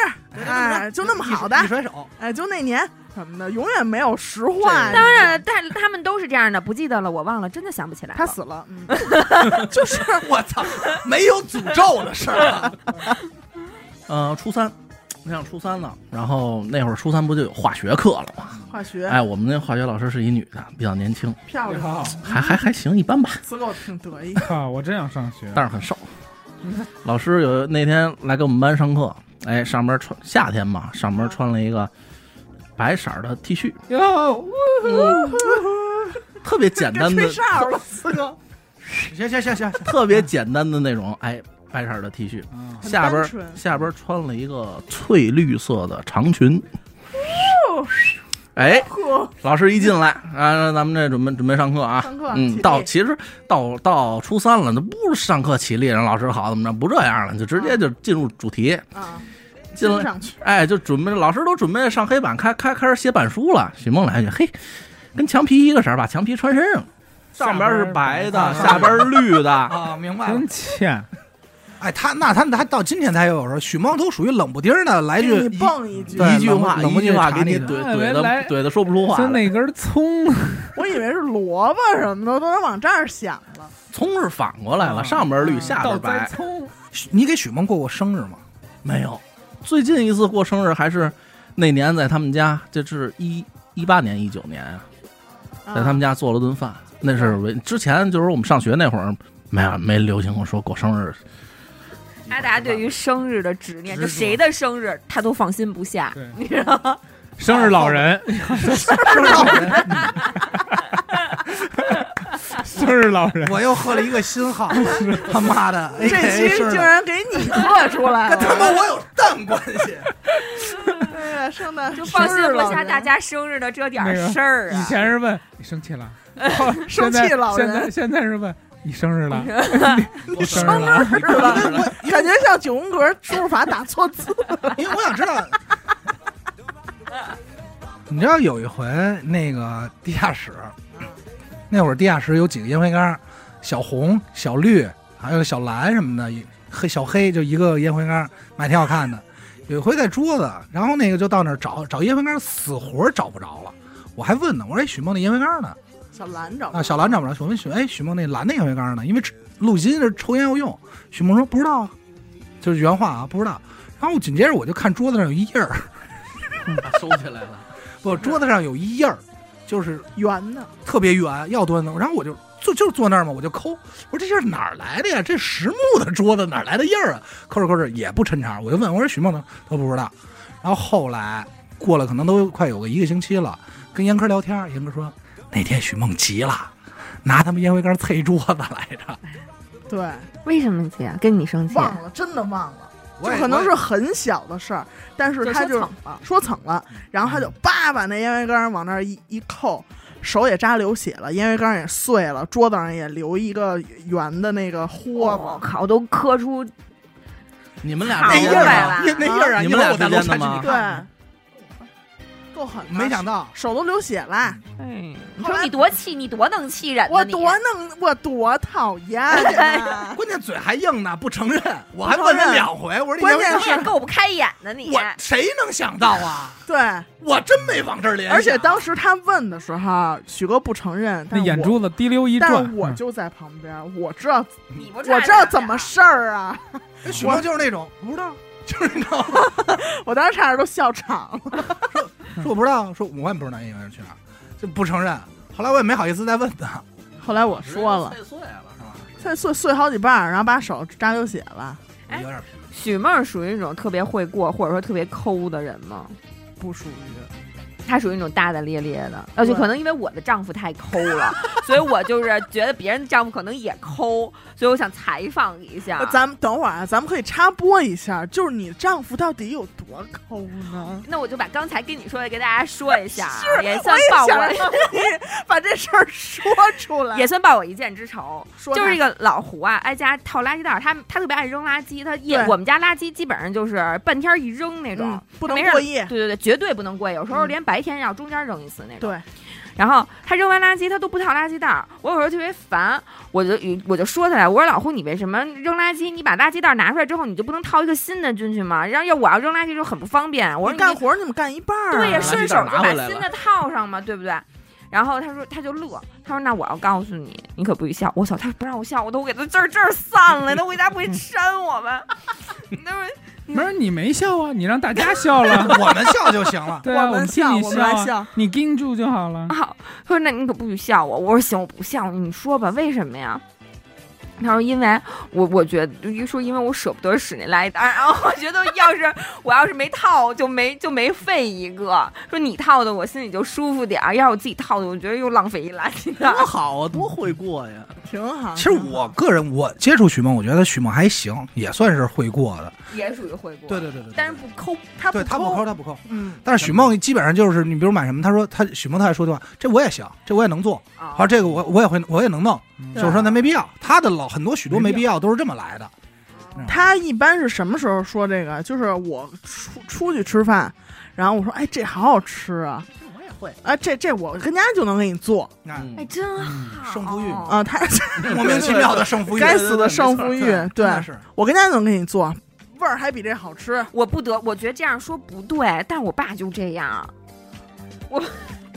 哎，就那么好的一，甩手，哎，就那年什么的，永远没有实话。当然了，但他们都是这样的，不记得了，我忘了，真的想不起来。他死了，嗯，就是 我操，没有诅咒的事儿啊。呃，初三，你想初三了，然后那会儿初三不就有化学课了吗？化学哎，我们那化学老师是一女的，比较年轻，漂亮，还还还行，一般吧，死狗挺得意。啊！我真想上学，但是很瘦。老师有那天来给我们班上课，哎，上边穿夏天嘛，上边穿了一个白色儿的 T 恤，哟，特别简单的 吹，哨了，四哥，行行行行，特别简单的那种，哎，白色儿的 T 恤，嗯。下边下边穿了一个翠绿色的长裙。哎，老师一进来啊，咱们这准备准备上课啊。上课嗯，到其实到到初三了，那不是上课起立，让老师好怎么着，不这样了，就直接就进入主题。啊，进来哎，就准备老师都准备上黑板开开开始写板书了。许梦来一句：“嘿，跟墙皮一个色儿，把墙皮穿身上，上边是白的，下边是绿的。啊，明白了真。欠。哎，他那他他到今天才有时候，许梦都属于冷不丁儿的来句你蹦一句，一句话冷不一句话给你怼怼的怼的说不出话。就那根葱，我以为是萝卜什么的，都能往这儿想了。葱是反过来了，上边绿，啊下倒边白。葱，你给许梦过过生日吗？没有，最近一次过生日还是那年在他们家，这是一一八年一九年啊，啊在他们家做了顿饭。那是为之前就是我们上学那会儿，没有没流行过说过生日。阿达对于生日的执念，就谁的生日他都放心不下，对 你知道吗？生日老人，生日老人，生日老人，我又喝了一个新号，他妈的，这期竟然给你喝出来跟他妈，我有蛋关系？哎呀，生的就放心不下大家生日的这点事儿啊。以前是问你生气了，生气老人现在现在是问你生日了，你生生日了，日了，感觉像九宫格输入法打错字。因为我想知道，你知道有一回那个地下室，那会儿地下室有几个烟灰缸，小红、小绿，还有小蓝什么的，黑小黑就一个烟灰缸，蛮挺好看的。有一回在桌子，然后那个就到那儿找找烟灰缸，死活找不着了。我还问呢，我说：“哎，许梦那烟灰缸呢？”小兰找啊，小兰找不着。我问许，哎，许梦那蓝的烟灰缸呢？因为录音是抽烟要用。许梦说不知道啊，就是原话啊，不知道。然后紧接着我就看桌子上有一印儿，收起来了，不，桌子上有一印儿，就是圆的，特别圆，要多呢。然后我就就就坐那儿嘛，我就抠，我说这印儿哪儿来的呀？这实木的桌子哪儿来的印儿啊？抠着抠着也不抻茬，我就问我说许梦呢？他说不知道。然后后来过了可能都快有个一个星期了，跟严科聊天，严科说那天许梦急了，拿他们烟灰缸啐桌子来着。对，为什么急啊？跟你生气？忘了，真的忘了。就可能是很小的事儿，但是他就就说蹭了说蹭了，然后他就叭把那烟灰缸往那儿一一扣，手也扎流血了，烟灰缸也碎了，桌子上也留一个圆的那个豁子。我靠，都磕出你们俩好那印儿来了那那印儿啊，你们俩一会儿我再之间的吗楼下去你看对，够狠的，没想到手都流血了。哎，你说你多气，你多能气人我多能，我多讨厌啊！关键嘴还硬呢，不承认，我还问他两回，我说你关键够不开眼的你。我谁能想到啊？对，我真没往这儿联想。而且当时他问的时候，许哥不承认，那，眼珠子滴溜一转，我就在旁边，我知道，你不我知道怎么事儿啊！哎许哥就是那种不知道，就是你知道吗 我当时差点都笑场了。说我不知道，说我也不知道男演员去哪儿，就不承认。后来我也没好意思再问他，后来我说了，碎碎了是吧？碎碎碎好几瓣，然后把手扎流血了，哎有点脾气。许梦属于那种特别会过或者说特别抠的人吗？不属于。她属于那种大大咧咧的，而且可能因为我的丈夫太抠了，所以我就是觉得别人的丈夫可能也抠，所以我想采访一下呃。咱们等会儿啊，咱们可以插播一下，就是你丈夫到底有多抠呢？那我就把刚才跟你说的给大家说一下 也算报我，把这事儿说出来。也算报我一箭之仇。说就是这个老胡啊，挨家套垃圾袋儿，他他特别爱扔垃圾，他夜我们家垃圾基本上就是半天一扔那种嗯，不能过夜。对对对，绝对不能过夜，有时候嗯连白天要中间扔一次那种。对，然后他扔完垃圾，他都不套垃圾袋儿，我有时候特别烦，我就我就说他来，我说老胡，你为什么扔垃圾？你把垃圾袋儿拿出来之后，你就不能套一个新的进去吗？然后要我要扔垃圾就很不方便。我说你干活儿你们干一半儿啊。对呀，顺手就把拿回来了新的套上嘛，对不对？然后他说他就乐，他说那我要告诉你，你可不许笑。我操，他不让我笑，我都给他这儿这儿散了，他回家不会 扇我们？那么不是你没笑啊，你让大家笑了，我们笑就行了。对啊，我们笑我们来啊笑你盯住就好了。好，他说那你可不许笑我。我说行，我不笑你，说吧，为什么呀？他说：“因为我我觉得，一说因为我舍不得使那垃圾袋儿，然后我觉得要是 我要是没套，就没就没废一个。说你套的我心里就舒服点儿，要是我自己套的，我觉得又浪费一垃圾袋。多好啊，多会过呀！挺好。其实我个人，我接触许梦，我觉得许梦还行，也算是会过的。也属于会过，对对对对，对但是不抠。他对他不抠，他不抠。嗯，但是许梦基本上就是你比如买什么，他说他许梦他还说句话，这我也行，这我也能做，啊好，这个我我也会我也能弄，嗯就是说那没必要。他的老很多许多没必要都是这么来的。他一般是什么时候说这个？就是我出出去吃饭，然后我说：“哎，这好好吃啊！啊，这这我跟家就能给你做嗯哎，真好，胜负欲嘛啊。”他 莫名其妙的胜负欲，该死的胜负欲，真对的是我跟家就能给你做，味儿还比这好吃。我不得，我觉得这样说不对，但我爸就这样。我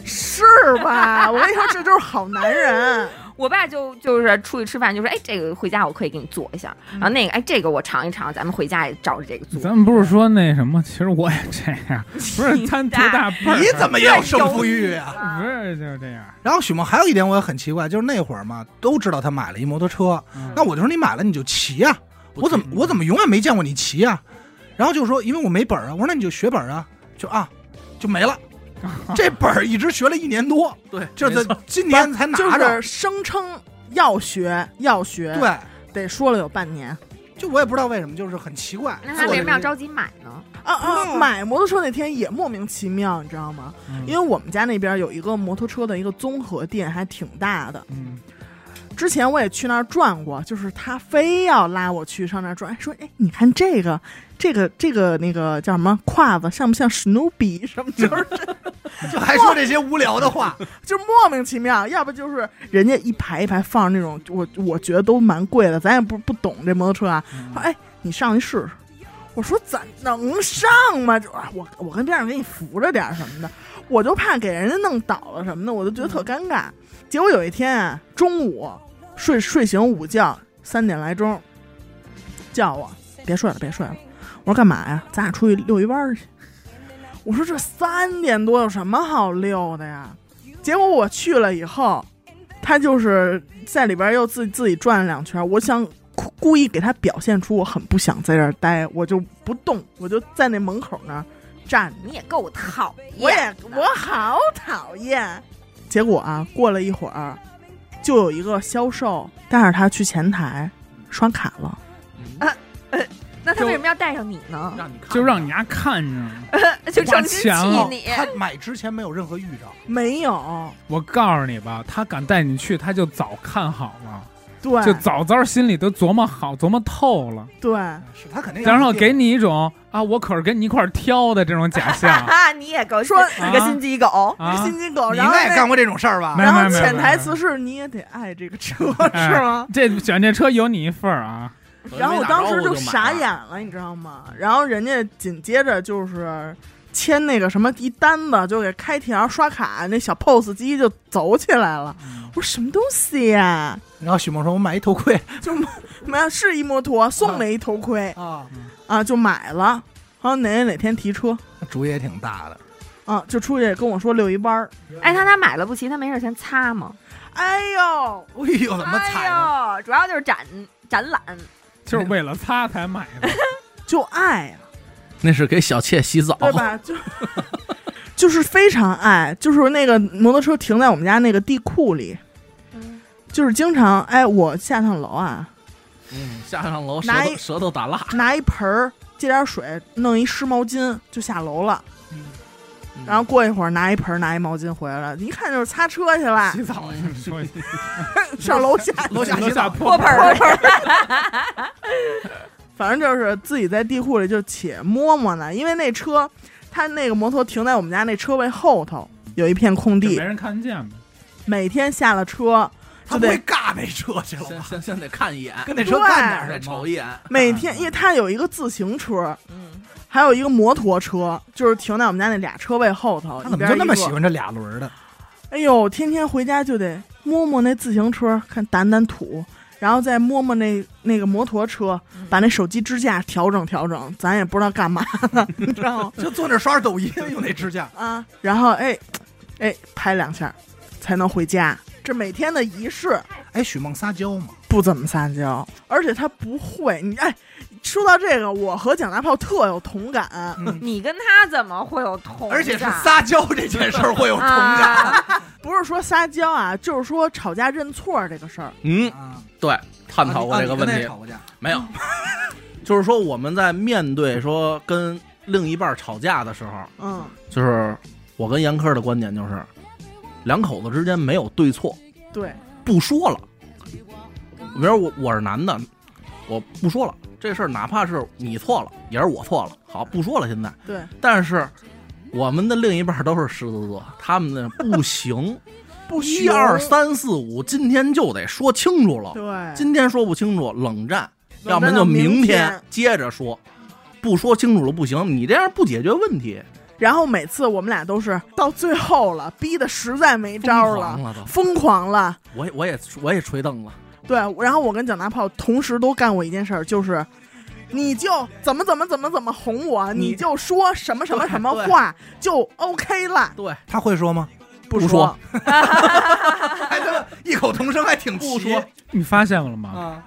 是吧？我跟你说，这就是好男人。我爸就就是出去吃饭，就说：“哎，这个回家我可以给你做一下。”然后那个，哎，这个我尝一尝，咱们回家也照着这个做。咱们不是说那什么，其实我也这样，不是贪图大辈儿，你怎么也有胜负欲啊？不是就是这样？然后许梦还有一点我也很奇怪，就是那会儿嘛，都知道他买了一摩托车，嗯那我就说你买了你就骑呀、我怎么我怎么永远没见过你骑呀、然后就说因为我没本儿啊，我说那你就学本儿啊，就啊就没了。这本儿一直学了一年多，对，这没错在今年才拿就着。是声称要学要学，对，得说了有半年就我也不知道为什么，就是很奇怪。那他为什么要着急买呢？啊啊！买摩托车那天也莫名其妙，你知道吗？嗯因为我们家那边有一个摩托车的一个综合店，还挺大的。嗯，之前我也去那儿转过，就是他非要拉我去上那儿转，哎说哎，你看这个，这个，这个那个叫什么胯子，像不像史努比什么？就是 就还说这些无聊的话，就莫名其妙，要不就是人家一排一排放那种，我我觉得都蛮贵的，咱也不不懂这摩托车啊。说哎，你上去试试。我说咱能上吗？就啊我我跟边上给你扶着点儿什么的，我就怕给人家弄倒了什么的，我就觉得特尴尬。结果有一天啊，中午睡睡醒午觉，三点来钟，叫我别睡了，别睡了。我说干嘛呀？咱俩出去遛一弯儿去。我说这三点多有什么好遛的呀？结果我去了以后，他就是在里边又自自己转了两圈。我想故故意给他表现出我很不想在这儿待，我就不动，我就在那门口那儿站着。你也够讨厌，我也我好讨厌。结果啊，过了一会儿，就有一个销售带着他去前台刷卡了。那他为什么要带上你呢？让你看，就让你家看着。就成心花钱了气你。他买之前没有任何预兆，没有，我告诉你吧，他敢带你去，他就早看好了。对，就早早心里都琢磨好，琢磨透了，对，是他肯定然后给你一种啊，我可是跟你一块儿挑的这种假象啊，你也够说你个心机狗，你个啊。心机狗，应该也干过这种事儿吧？然后潜台词是你也得爱这个车，哎是吗？这选这车有你一份儿啊！然后我当时就就傻眼了，你知道吗？然后人家紧接着就是签那个什么一单子，就给开条刷卡，那小 POS 机就走起来了。我说什么东西呀、然后许梦说：“我买一头盔就没有是一摩托，送了一头盔啊，啊，就买了。好像哪哪天提车主意也挺大的。啊，就出去跟我说溜一弯儿。哎，他他买了不骑，他没事先擦吗？哎呦，哎呦，怎么踩的？哎呦，主要就是展展览，就是为了擦才买的。就爱呀、那是给小妾洗澡，对吧？就 就是非常爱，就是那个摩托车停在我们家那个地库里，就是经常哎，我下趟楼啊，嗯，下上楼舌拿一舌头打蜡，拿一盆儿接点水，弄一湿毛巾就下楼了。嗯然后过一会儿拿一盆儿拿一毛巾回来了，一看就是擦车去了，洗澡去说 上楼下 楼下洗澡，楼下泼泼盆儿，反正就是自己在地库里就且摸摸呢，因为那车，他那个摩托停在我们家那车位后头有一片空地，就没人看见呗。每天下了车他不会尬那车去了吧？先先先得看一眼，跟那车干再点什么瞅？一眼，每天，因为他有一个自行车，还有一个摩托车，就是停在我们家那俩车位后头。他怎么就那么喜欢这俩轮儿的？哎呦，天天回家就得摸摸那自行车，看掸掸土，然后再摸摸那那个摩托车，把那手机支架调整调整，咱也不知道干嘛呢，你知道吗？就坐那刷抖音用那支架，啊，然后哎哎拍两下才能回家，这每天的仪式。哎，许梦撒娇吗？不怎么撒娇，而且他不会。你哎，说到这个，我和蒋大炮特有同感。嗯，你跟他怎么会有同感？而且是撒娇这件事儿会有同感。啊不是说撒娇啊，就是说吵架认错这个事儿。嗯，啊，对，探讨过这个问题？没有，就是说我们在面对说跟另一半吵架的时候，嗯，就是我跟严科的观点就是，两口子之间没有对错，对，不说了。比如我我是男的，我不说了，这事儿哪怕是你错了，也是我错了，好不说了。现在，对，但是我们的另一半都是狮子座，他们呢不 行，不一二，三四五，今天就得说清楚了。对，今天说不清楚，冷战，要不然就明天接着说。不说清楚了不行，你这样不解决问题，然后每次我们俩都是到最后了，逼得实在没招了，疯狂了。疯狂了。我也我也我也捶凳了，对，然后我跟蒋大炮同时都干过一件事儿，就是。你就怎么怎么怎么怎么哄我，你你就说什么什么什么话就 OK 了，对，他会说吗？不不说还他妈异口同声，还挺齐不说你发现了吗？啊！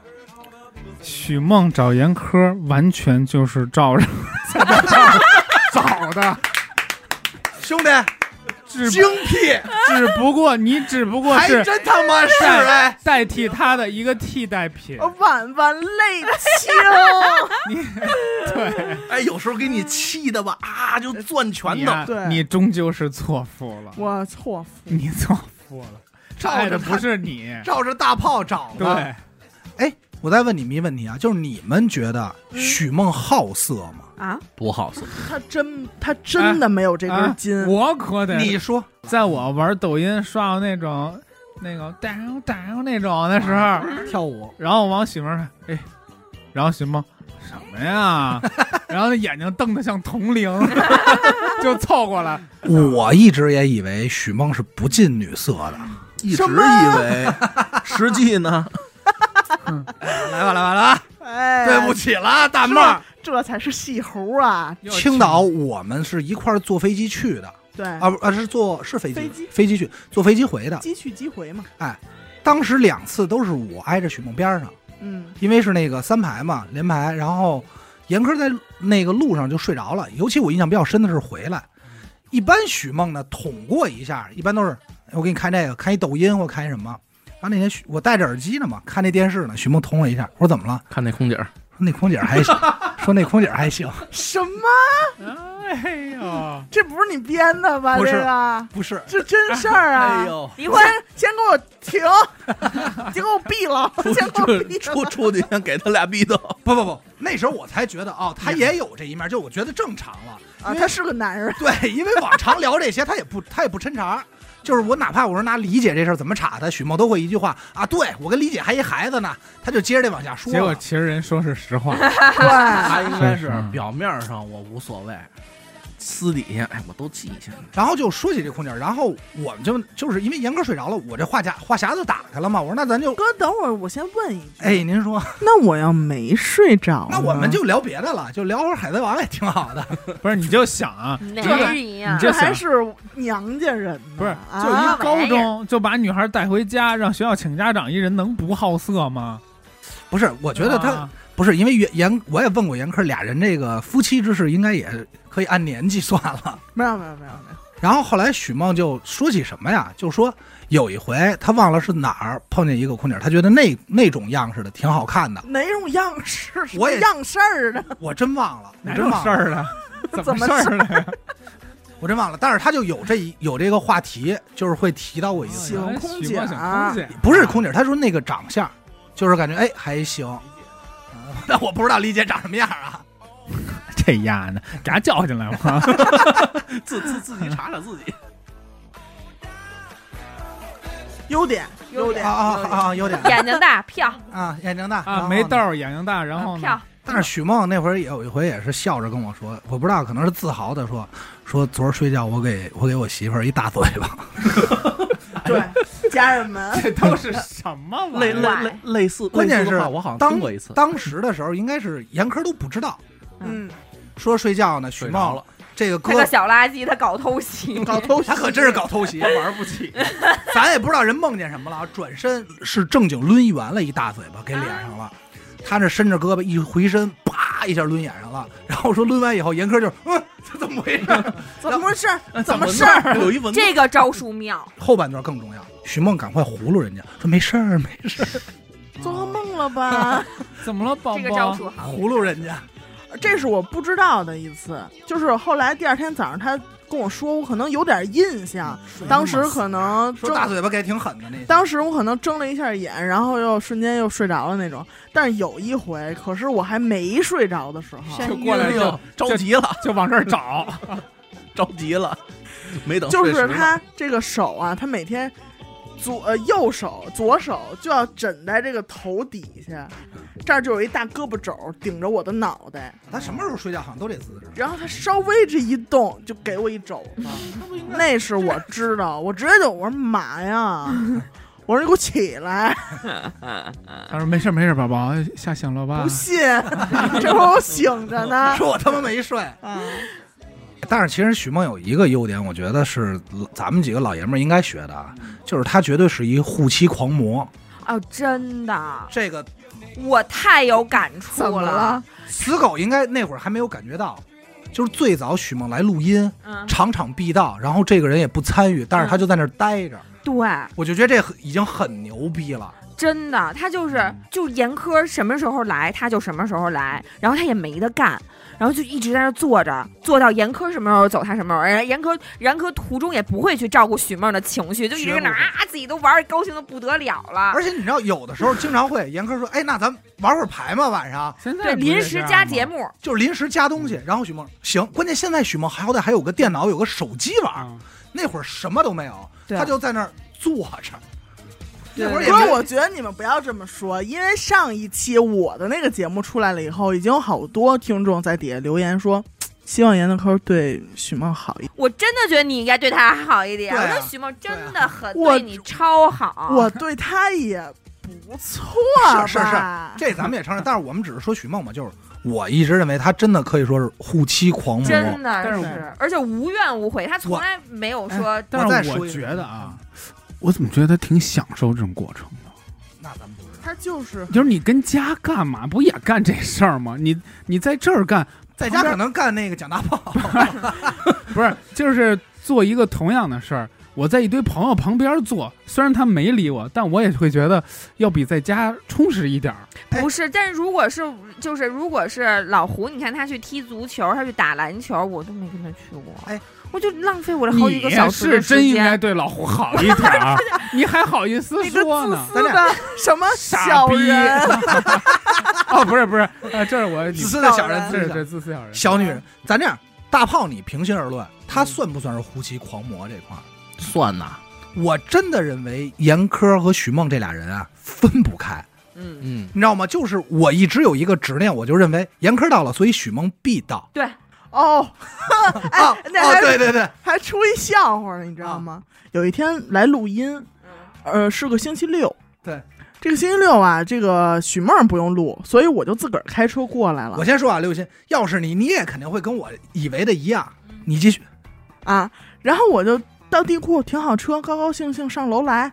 许梦找严科完全就是照着 找的，兄弟，只精辟，只不过你只不过还是真他妈是哎！代替他的一个替代品。婉婉泪清。你对，哎，有时候给你气的吧，啊，就攥拳头。对你终究是错付了，我错付，你错付了，照爱的不是你。照着大炮找的。对，哎，我再问你们一个问题啊，就是你们觉得嗯。许梦好色吗？啊，不好色，他真他真的没有这根啊？筋。我可得你说。在我玩抖音刷到那种那个哒哒那种的时候，跳舞，然后我往许梦看，哎，然后许梦什么呀？然后那眼睛瞪得像铜铃，就凑过来。我一直也以为许梦是不近女色的。一直以为，实际呢，来吧，来吧，来吧！哎，对不起了，大妹。这，才是戏猴啊！青岛我们是一块儿坐飞机去的，对，啊不啊是坐是飞机飞机飞机去坐飞机回的。机去机回嘛。哎当时两次都是我挨着许梦边上，嗯，因为是那个三排嘛连排，然后严科在那个路上就睡着了。尤其我印象比较深的是回来，一般许梦呢捅过一下，一般都是哎我给你看这个，看一抖音或看一什么。然后那天我戴着耳机呢嘛，看那电视呢，许梦捅我一下，我说怎么了？看那空姐儿，说那空姐还行，说那空姐还行，什么？哎呦，这不是你编的吧？不是这个不是这真事儿啊！哎呦，离婚，先给我停，先给我毙了，先给我毙出了。出去先给他俩逼斗，不不不，那时候我才觉得哦，他也有这一面，就我觉得正常了。啊，他是个男人，对，因为往常聊这些，他也不他也不抻茬儿。就是我哪怕我说拿李姐这事儿怎么查他，许梦都会一句话啊，对我跟李姐还一孩子呢，他就接着这往下说。结果其实人说是实话，对，他应该是表面上我无所谓，私底下哎我都记一下了。然后就说起这空姐，然后我们就就是因为严哥睡着了，我这话匣话匣子打开了嘛，我说那咱就哥，等会儿我先问一句，哎，您说，那我要没睡着，那我们就聊别的了，就聊会儿海贼王也挺好的。不是你就想啊，这个你？这还是娘家人呢，不是啊就一高中就把女孩带回家，让学校请家长，一人能不好色吗？不是，我觉得他、啊不是因为严严，我也问过严科，俩人这个夫妻之事应该也可以按年计算了。没有没有没有没有，然后后来许梦就说起什么呀，就说有一回他忘了是哪儿碰见一个空姐，他觉得那那种样式的挺好看的，哪种样式？我也样式儿的？我真忘了，哪种真忘了，事儿的？怎怎么么事儿了呀？我真忘了。但是他就有这一有这个话题，就是会提到过一次，喜欢空姐喜欢啊空姐不是空姐，他说那个长相，就是感觉哎还行。啊 但我不知道李姐长什么样啊。这丫呢，给他叫进来吧。自自自己查查自己。优点优点啊啊啊！优点眼睛大，漂啊，眼睛大啊，没痘儿，眼睛大，然后漂呢？，但是许梦那会儿也有一回也是笑着跟我说，我不知道可能是自豪的说，说昨儿睡觉我给我给我媳妇儿一大嘴巴，对，家人们，这都是什么玩意儿？类类类 类似，关键是类似的话我好像当听过一次，当时的时候应该是严科都不知道，嗯，说睡觉呢，许梦睡着了，这个哥他个小垃圾，他搞偷袭，搞偷袭。他可真是搞偷袭，玩不起。咱也不知道人梦见什么了，啊转身是正经抡圆了一大嘴巴给脸上了。他那伸着胳膊一回身，啪一下抡眼上了。然后说抡完以后，严科就是 嗯，这怎么回事？怎么回事？怎怎么么事儿？有一这个招数妙。后半段更重要，许梦赶快糊弄人家说没事儿没事儿，做噩梦了吧？怎么了，宝这个招宝？数好，葫芦人家。这是我不知道的一次，就是后来第二天早上他跟我说，我可能有点印象，当时可能说大嘴巴给挺狠的那。当时我可能睁了一下眼，然后又瞬间又睡着了那种。但是有一回，可是我还没睡着的时候，就过来就就着急了，就往这儿找，着急了，没等就是他这个手啊，他每天左呃右手左手就要枕在这个头底下，这儿就有一大胳膊肘顶着我的脑袋，他什么时候睡觉好像都这姿势。然后他稍微这一动就给我一肘子，那是我知道，我直接就我说妈呀，我说你给我起来，他说没事没事，宝宝吓醒了吧不？信，这会儿我醒着呢，说我他妈没睡。啊，但是其实许梦有一个优点，我觉得是咱们几个老爷们儿应该学的啊，就是他绝对是一护妻狂魔。哦，真的，这个我太有感触了？死狗应该那会儿还没有感觉到，就是最早许梦来录音，嗯，场场必到，然后这个人也不参与，但是他就在那儿待着，对，我就觉得这已经很牛逼了。真的，他就是就严苛什么时候来他就什么时候来，然后他也没得干，然后就一直在那坐着，坐到严苛什么时候走他什么时候，严苛严科途中也不会去照顾许梦的情绪，就一直在那啊自己都玩儿高兴的不得了了。而且你知道，有的时候经常会严苛说：“哎，那咱玩会儿牌嘛，晚上。对，现在临时加节目，就是临时加东西。”然后许梦行，关键现在许梦好歹还有个电脑，有个手机玩，啊那会儿什么都没有，他就在那儿坐着。不是，没我觉得你们不要这么说，因为上一期我的那个节目出来了以后，已经有好多听众在底下留言说，希望严德抠对许梦好一点。我真的觉得你应该对他好一点。啊我觉得许梦真的很对你超好。我对他也不错吧？是是是这咱们也承认，但是我们只是说许梦嘛，就是我一直认为他真的可以说是护妻狂魔。真的是是，而且无怨无悔，他从来没有说但是我觉得啊，我怎么觉得他挺享受这种过程的？那咱们不知道，他就是就是你跟家干嘛，不也干这事儿吗？你你在这儿干，在家可能干那个蒋大炮，不是就是做一个同样的事儿，我在一堆朋友旁边坐，虽然他没理我，但我也会觉得要比在家充实一点儿。不是，但是如果是就是如果是老胡，你看他去踢足球，他去打篮球，我都没跟他去过。哎，我就浪费我的好几个小时的时是真应该。对老胡好一点儿，你还好意思说呢？自私的 什么傻逼小人，哦，不是不是，呃，这是我自私的小人，这是自私的这自私小人，小女人。咱这样，大炮，你平心而论，他算不算是胡骑狂魔这块儿？算呐，我真的认为严苛和许梦这俩人啊分不开，嗯，嗯，你知道吗？就是我一直有一个执念，我就认为严苛到了，所以许梦必到。对，哦，哎啊，哦，那还对对对，还出一笑话呢，你知道吗？有一天来录音，呃，是个星期六。对，这个星期六啊，这个许梦不用录，所以我就自个儿开车过来了我先说啊，刘鑫，要是你，你也肯定会跟我以为的一样。你继续，啊。然后我就到地库停好车，高高兴兴上楼来。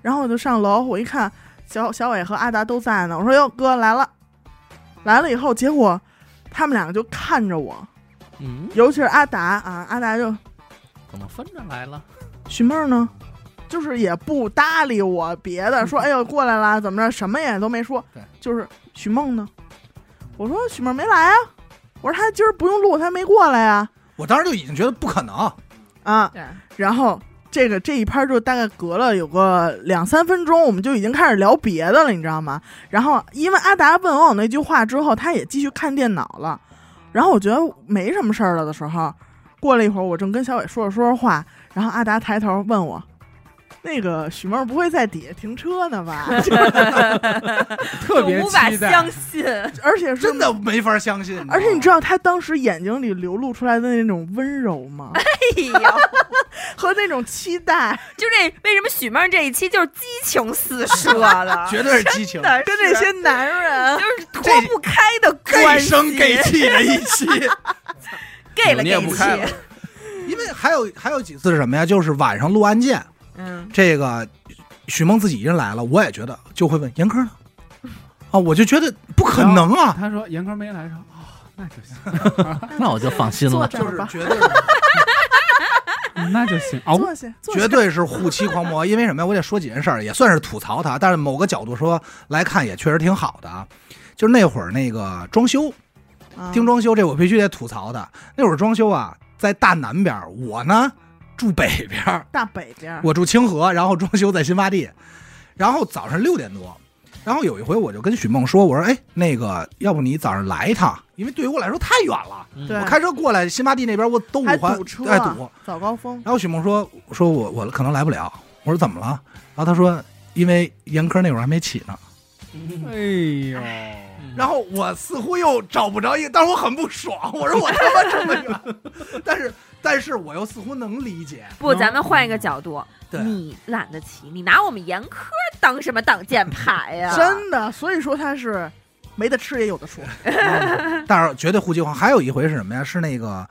然后我就上楼，我一看小小伟和阿达都在呢，我说哟哥来了，来了以后，结果他们两个就看着我，嗯，尤其是阿达啊，阿达就怎么分着来了？许妹儿呢，就是也不搭理我别的，说哎呦过来了，怎么着，什么也都没说。对，就是许梦呢，我说许梦没来啊，我说他今儿不用录，他没过来呀，我当时就已经觉得不可能。啊，对，然后这个这一拍就大概隔了有个两三分钟，我们就已经开始聊别的了，你知道吗？然后因为阿达问完我那句话之后，他也继续看电脑了，然后我觉得没什么事儿了的时候，过了一会儿，我正跟小伟说着说着话，然后阿达抬头问我。那个许梦不会在底下停车呢吧？特别无法相。信。而且是真的没法相信。而且你知道道他当时眼睛里流露出来的那种温柔吗？哎呀，和那种期待，就这为什么许梦这一期就是激情四射的，绝对是激情，跟这些男人就是脱不开的关系，声给气的一期。给了你也给气。不开因为还有还有几次是什么呀？就是晚上录案件，嗯，这个许梦自己一人来了，我也觉得就会问严科呢。啊，我就觉得不可能啊，他说严科没来，说哦，那就行，那我就放心了。就是绝对那就行。哦，坐下，坐下绝对是护妻狂魔。因为什么呀？我得说几件事儿，也算是吐槽他，但是某个角度说来看也确实挺好的啊。就是那会儿那个装修，啊听装修这我必须得吐槽的。那会儿装修啊，在大南边，我呢住北边儿，大北边儿，我住清河，然后装修在新发地，然后早上六点多，然后有一回我就跟许梦说，我说，哎，那个，要不你早上来一趟，因为对于我来说太远了，我开车过来新发地那边我都五还环堵车，爱堵。早高峰。然后许梦说，说我我可能来不了，我说怎么了？然后他说，因为严科那会儿还没起呢。哎呦，然后我似乎又找不着一个，但是我很不爽，我说我他妈这么远，但是但是我又似乎能理解，不，咱们换一个角度，对你懒得骑，你拿我们严苛当什么挡箭牌呀？真的，所以说他是没得吃也有的说。但是绝对护妻狂。还有一回是什么呀？是那个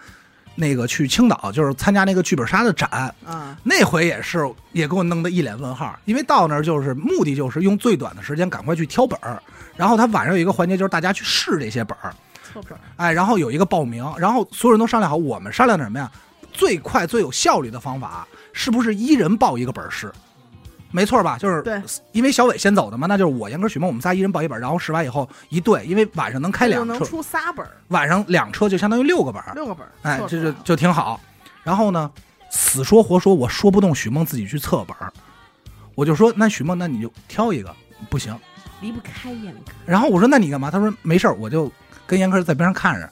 那个去青岛，就是参加那个剧本杀的展，啊，那回也是也给我弄得一脸问号，因为到那儿就是目的就是用最短的时间赶快去挑本儿，然后他晚上有一个环节就是大家去试这些本儿，哎，然后有一个报名，然后所有人都商量好，我们商量的什么呀？最快最有效率的方法是不是一人报一个本儿试？没错吧？就是对，因为小伟先走的嘛，那就是我严哥、许梦，我们仨一人报一本儿，然后试完以后一对，因为晚上能开两车，能出仨本儿，晚上两车就相当于六个本儿，六个本儿，哎，这就就挺好。然后呢，死说活说，我说不动许梦自己去测本儿，我就说那许梦，那你就挑一个，不行。离不开严科。然后我说那你干嘛？他说没事儿，我就跟严科在边上看着。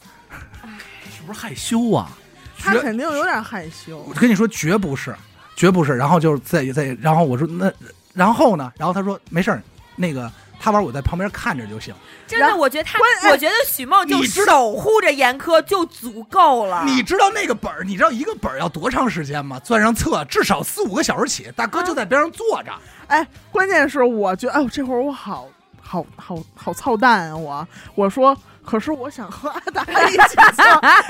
是不是害羞啊？他肯定有点害羞我。跟你说，绝不是，绝不是。然后就是在在，然后我说那，然后呢？然后他说没事儿，那个他玩我在旁边看着就行。真的，我觉得他，哎我觉得许梦就你知道守护着严科就足够了。你知道那个本儿，你知道一个本儿要多长时间吗？钻上册至少四五个小时起，大哥就在边上坐着。哎，关键是我觉得，哎呦，这会儿我好好好好操蛋啊！我我说，可是我想和阿达一起测，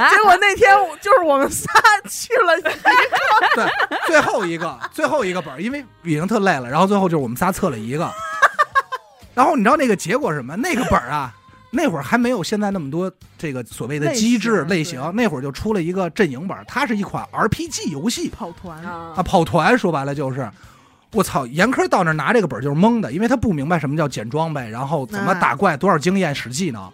结果那天就是我们仨 去了一个，对，最后一个最后一个本儿，因为已经特累了，然后最后就是我们仨测了一个，然后你知道那个结果是什么？那个本儿啊，那会儿还没有现在那么多这个所谓的机制型类型，那会儿就出了一个阵营本，它是一款 RPG 游戏跑团，啊啊，跑团说白了就是。我操！严科到那儿拿这个本儿就是懵的，因为他不明白什么叫捡装备，然后怎么打怪，多少经验使技能。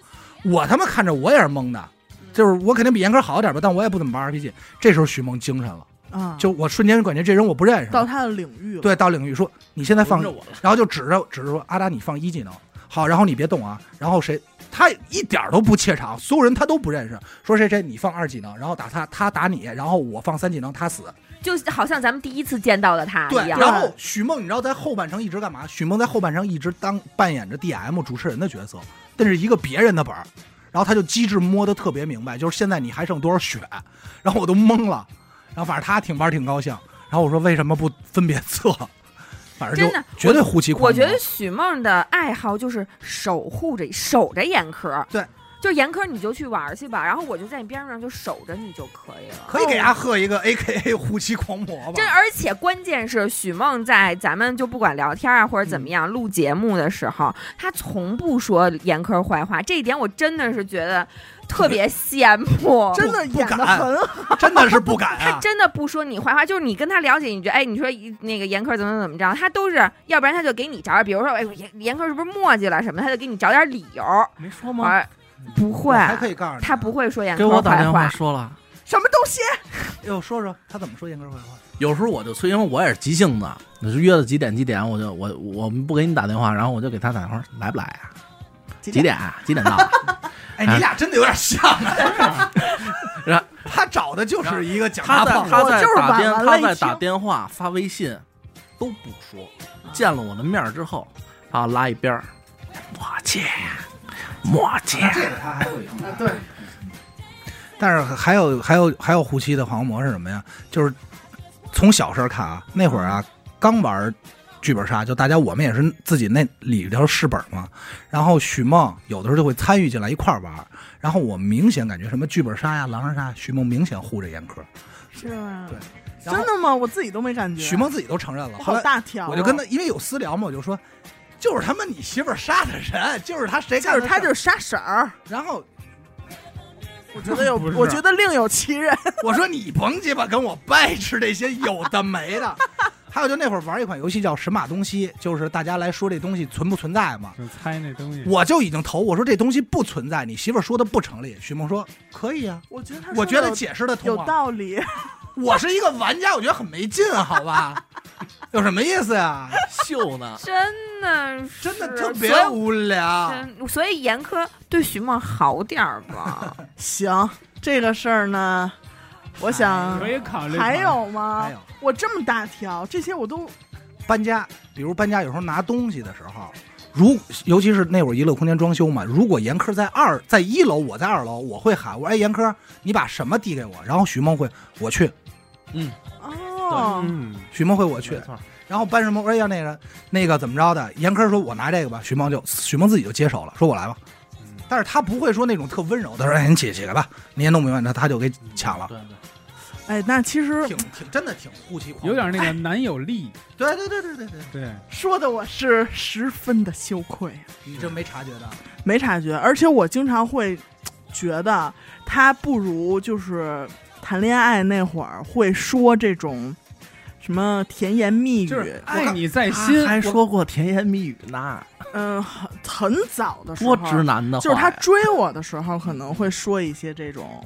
我他妈看着我也是懵的，就是我肯定比严科好点吧，但我也不怎么玩 RPG。这时候许梦精神了，啊，就我瞬间感觉这人我不认识。到他的领域了。对，到领域说你现在放着我了，然后就指着指着说阿达你放一技能，好，然后你别动啊，然后谁他一点都不怯场，所有人他都不认识，说谁谁你放二技能，然后打他，他打你，然后我放三技能，他死。就好像咱们第一次见到的他对，一样。然后许梦你知道在后半程一直干嘛？许梦在后半程一直当扮演着 DM 主持人的角色，但是一个别人的本儿，然后他就机智摸得特别明白，就是现在你还剩多少血，然后我都懵了，然后反正他挺玩挺高兴，然后我说为什么不分别测？反正就绝对护妻狂魔。我觉得许梦的爱好就是守护着、守着眼科。对，就是严科你就去玩去吧，然后我就在你边上就守着你就可以了。可以给他喝一个 A K A 护妻狂魔吧？真，而且关键是许梦在咱们就不管聊天啊或者怎么样、录节目的时候，他从不说严科坏话，这一点我真的是觉得特别羡慕。真的演的很好。真的是不敢他啊！真的不说你坏话，就是你跟他了解，你觉得哎，你说那个严科怎么怎么着，他都是要不然他就给你找点，比如说哎严严科是不是磨叽了什么，他就给你找点理由。没说吗？而不会，还可以告诉你，他不。会说严给科坏我打电话话。说了，什么东西？哟，说说他怎么说严哥坏话？有时候我就催，因为我也是急性子，你是约的几点几点，我就我我们不给你打电话，然后我就给他打电话，来不来啊、几几点啊？几点到？哎，你俩真的有点像啊！然后他找的就是一个讲他在胖他在就是打电晚完了他在打电话发微信都不说，见了我的面儿之后，把我拉一边儿，墨迹，墨迹，这个他还会有。对。但是还有还有还有护妻的黄魔是什么呀？就是从小事儿看啊，那会儿啊刚玩剧本杀，就大家我们也是自己那里头试本嘛。然后许梦有的时候就会参与进来一块儿玩，然后我明显感觉什么剧本杀呀、狼人杀，许梦明显护着严科。是吗？对真的吗？我自己都没感觉。许梦自己都承认了。好后来大条啊，我就跟他，因为有私聊嘛，我就说，就是他妈你媳妇儿杀的人，就是他谁干的事儿就是他就是杀婶儿，然后我觉得有不，是我觉得另有其人。我说你甭鸡巴跟我掰扯这些有的没的。还有就那会儿玩一款游戏叫神马东西，就是大家来说这东西存不存在嘛。就猜那东西。我就已经投，我说这东西不存在，你媳妇儿说的不成立。许梦说可以啊，我觉得他我觉得的解释的通有啊。道理。我是一个玩家，我觉得很没劲，好吧？有什么意思呀？秀呢？真的是，真的特别无聊。真所以严苛对徐梦好点儿吧。行，这个事儿呢，我想可以考虑。还有吗？还有我这么大条，这些我都搬家，比如搬家有时候拿东西的时候，如尤其是那会儿娱乐空间装修嘛，如果严科在二在一楼，我在二楼，我会喊我说哎严科，你把什么递给我？然后徐梦会我去，哦，嗯，许梦会我去。没，错，然后班什么我说哎呀那个那个怎么着的？严科说我拿这个吧，许梦就许梦自己就接手了，说我来吧。但是他不会说那种特温柔的，说哎你起起来吧，你也弄不明白，他他就给抢了，对对，哎，那其实挺挺真的挺护妻狂，有点那个男友力。对对对对对对，对，说的我是十分的羞愧，你真没察觉到，没察觉，而且我经常会觉得他不如就是谈恋爱那会儿会说这种什么甜言蜜语。就是，爱你在心。还说过甜言蜜语呢，嗯，很很早的时候。多，直男的就是他追我的时候可能会说一些这种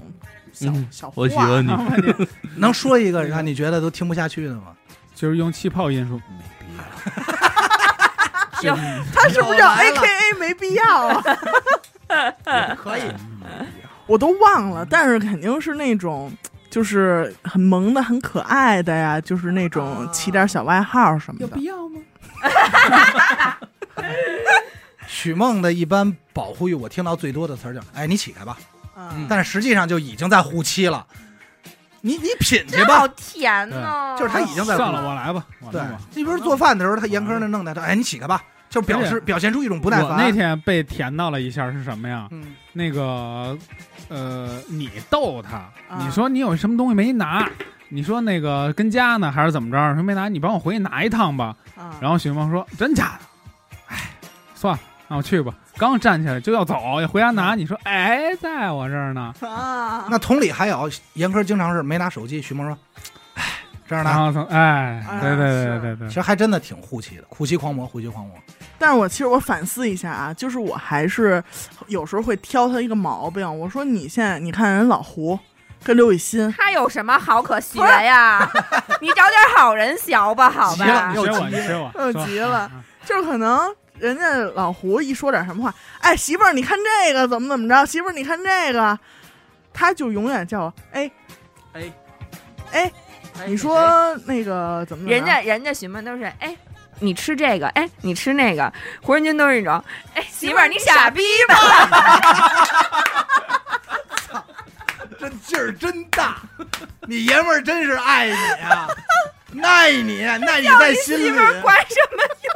小、嗯小话，我喜欢你，能说一个让你觉得都听不下去的吗？就是用气泡音说没必要。他是不是叫 A K A 没必要啊？可以，我都忘了，但是肯定是那种就是很萌的、很可爱的呀，就是那种起点小外号什么的。有必要吗？许梦的一般保护欲，我听到最多的词儿叫“哎，你起开吧”，嗯，但是实际上就已经在护妻了。你你品去真好吧，甜呢，就是他已经在算了，我来吧，我对你比如做饭的时候，他严苛的弄的，他哎，你起开吧，就表示表现出一种不耐我那。天被甜到了一下是什么呀？嗯，那个呃，你逗他，啊你说你有什么东西没拿？你说那个跟家呢，还是怎么着？说没拿，你帮我回去拿一趟吧。啊，然后许梦说：“真假的？哎，算了，那我去吧。”刚站起来就要走，要回家拿，你说哎，在我这儿呢，啊，那同理还有严科经常是没拿手机，徐梦说：“哎，这样然拿。后从哎，哎对对对对对其实还真的挺护妻的，护妻狂魔，护妻狂魔。但是我其实我反思一下啊，就是我还是有时候会挑他一个毛病。我说你现在你看人老胡跟刘雨欣，他有什么好可学呀？你找点好人学吧，好吧？又，急了，又急了嗯就是可能人家老胡一说点什么话，哎，媳妇儿你看这个怎么怎么着，媳妇儿你看这个，他就永远叫我哎哎哎，你说那个怎么人家人家询问都是哎。你吃这个，哎，你吃那个，胡人军都是一种，哎，媳妇儿你傻逼吧？这劲儿真大，你爷们儿真是爱你啊，爱你，耐你在心里媳，妇管什么用？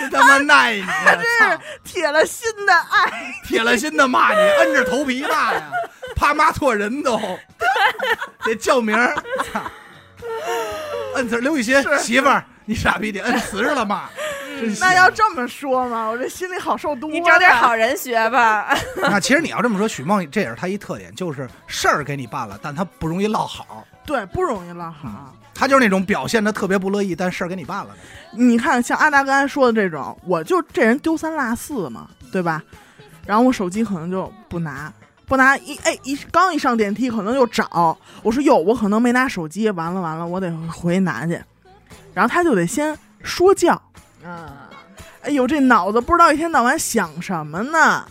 真他妈耐你，啊操铁了心的爱，铁了心的骂你，摁着头皮骂呀，怕骂错人都，得叫名儿，操，摁词刘雨欣媳妇儿，你傻逼，得摁瓷实了骂，那要这么说嘛，我这心里好受多了。你找点好人学吧。那其实你要这么说，许梦这也是他一特点，就是事儿给你办了，但他不容易落好。对，不容易落好。他就是那种表现的特别不乐意，但事儿给你办了。你看，像阿达刚才说的这种，我就这人丢三落四嘛，对吧？然后我手机可能就不拿，不拿一哎一刚一上电梯可能就找，我说哟，我可能没拿手机，完了完了，我得回去拿去。然后他就得先说教，啊，哎呦，这脑子不知道一天到晚想什么呢？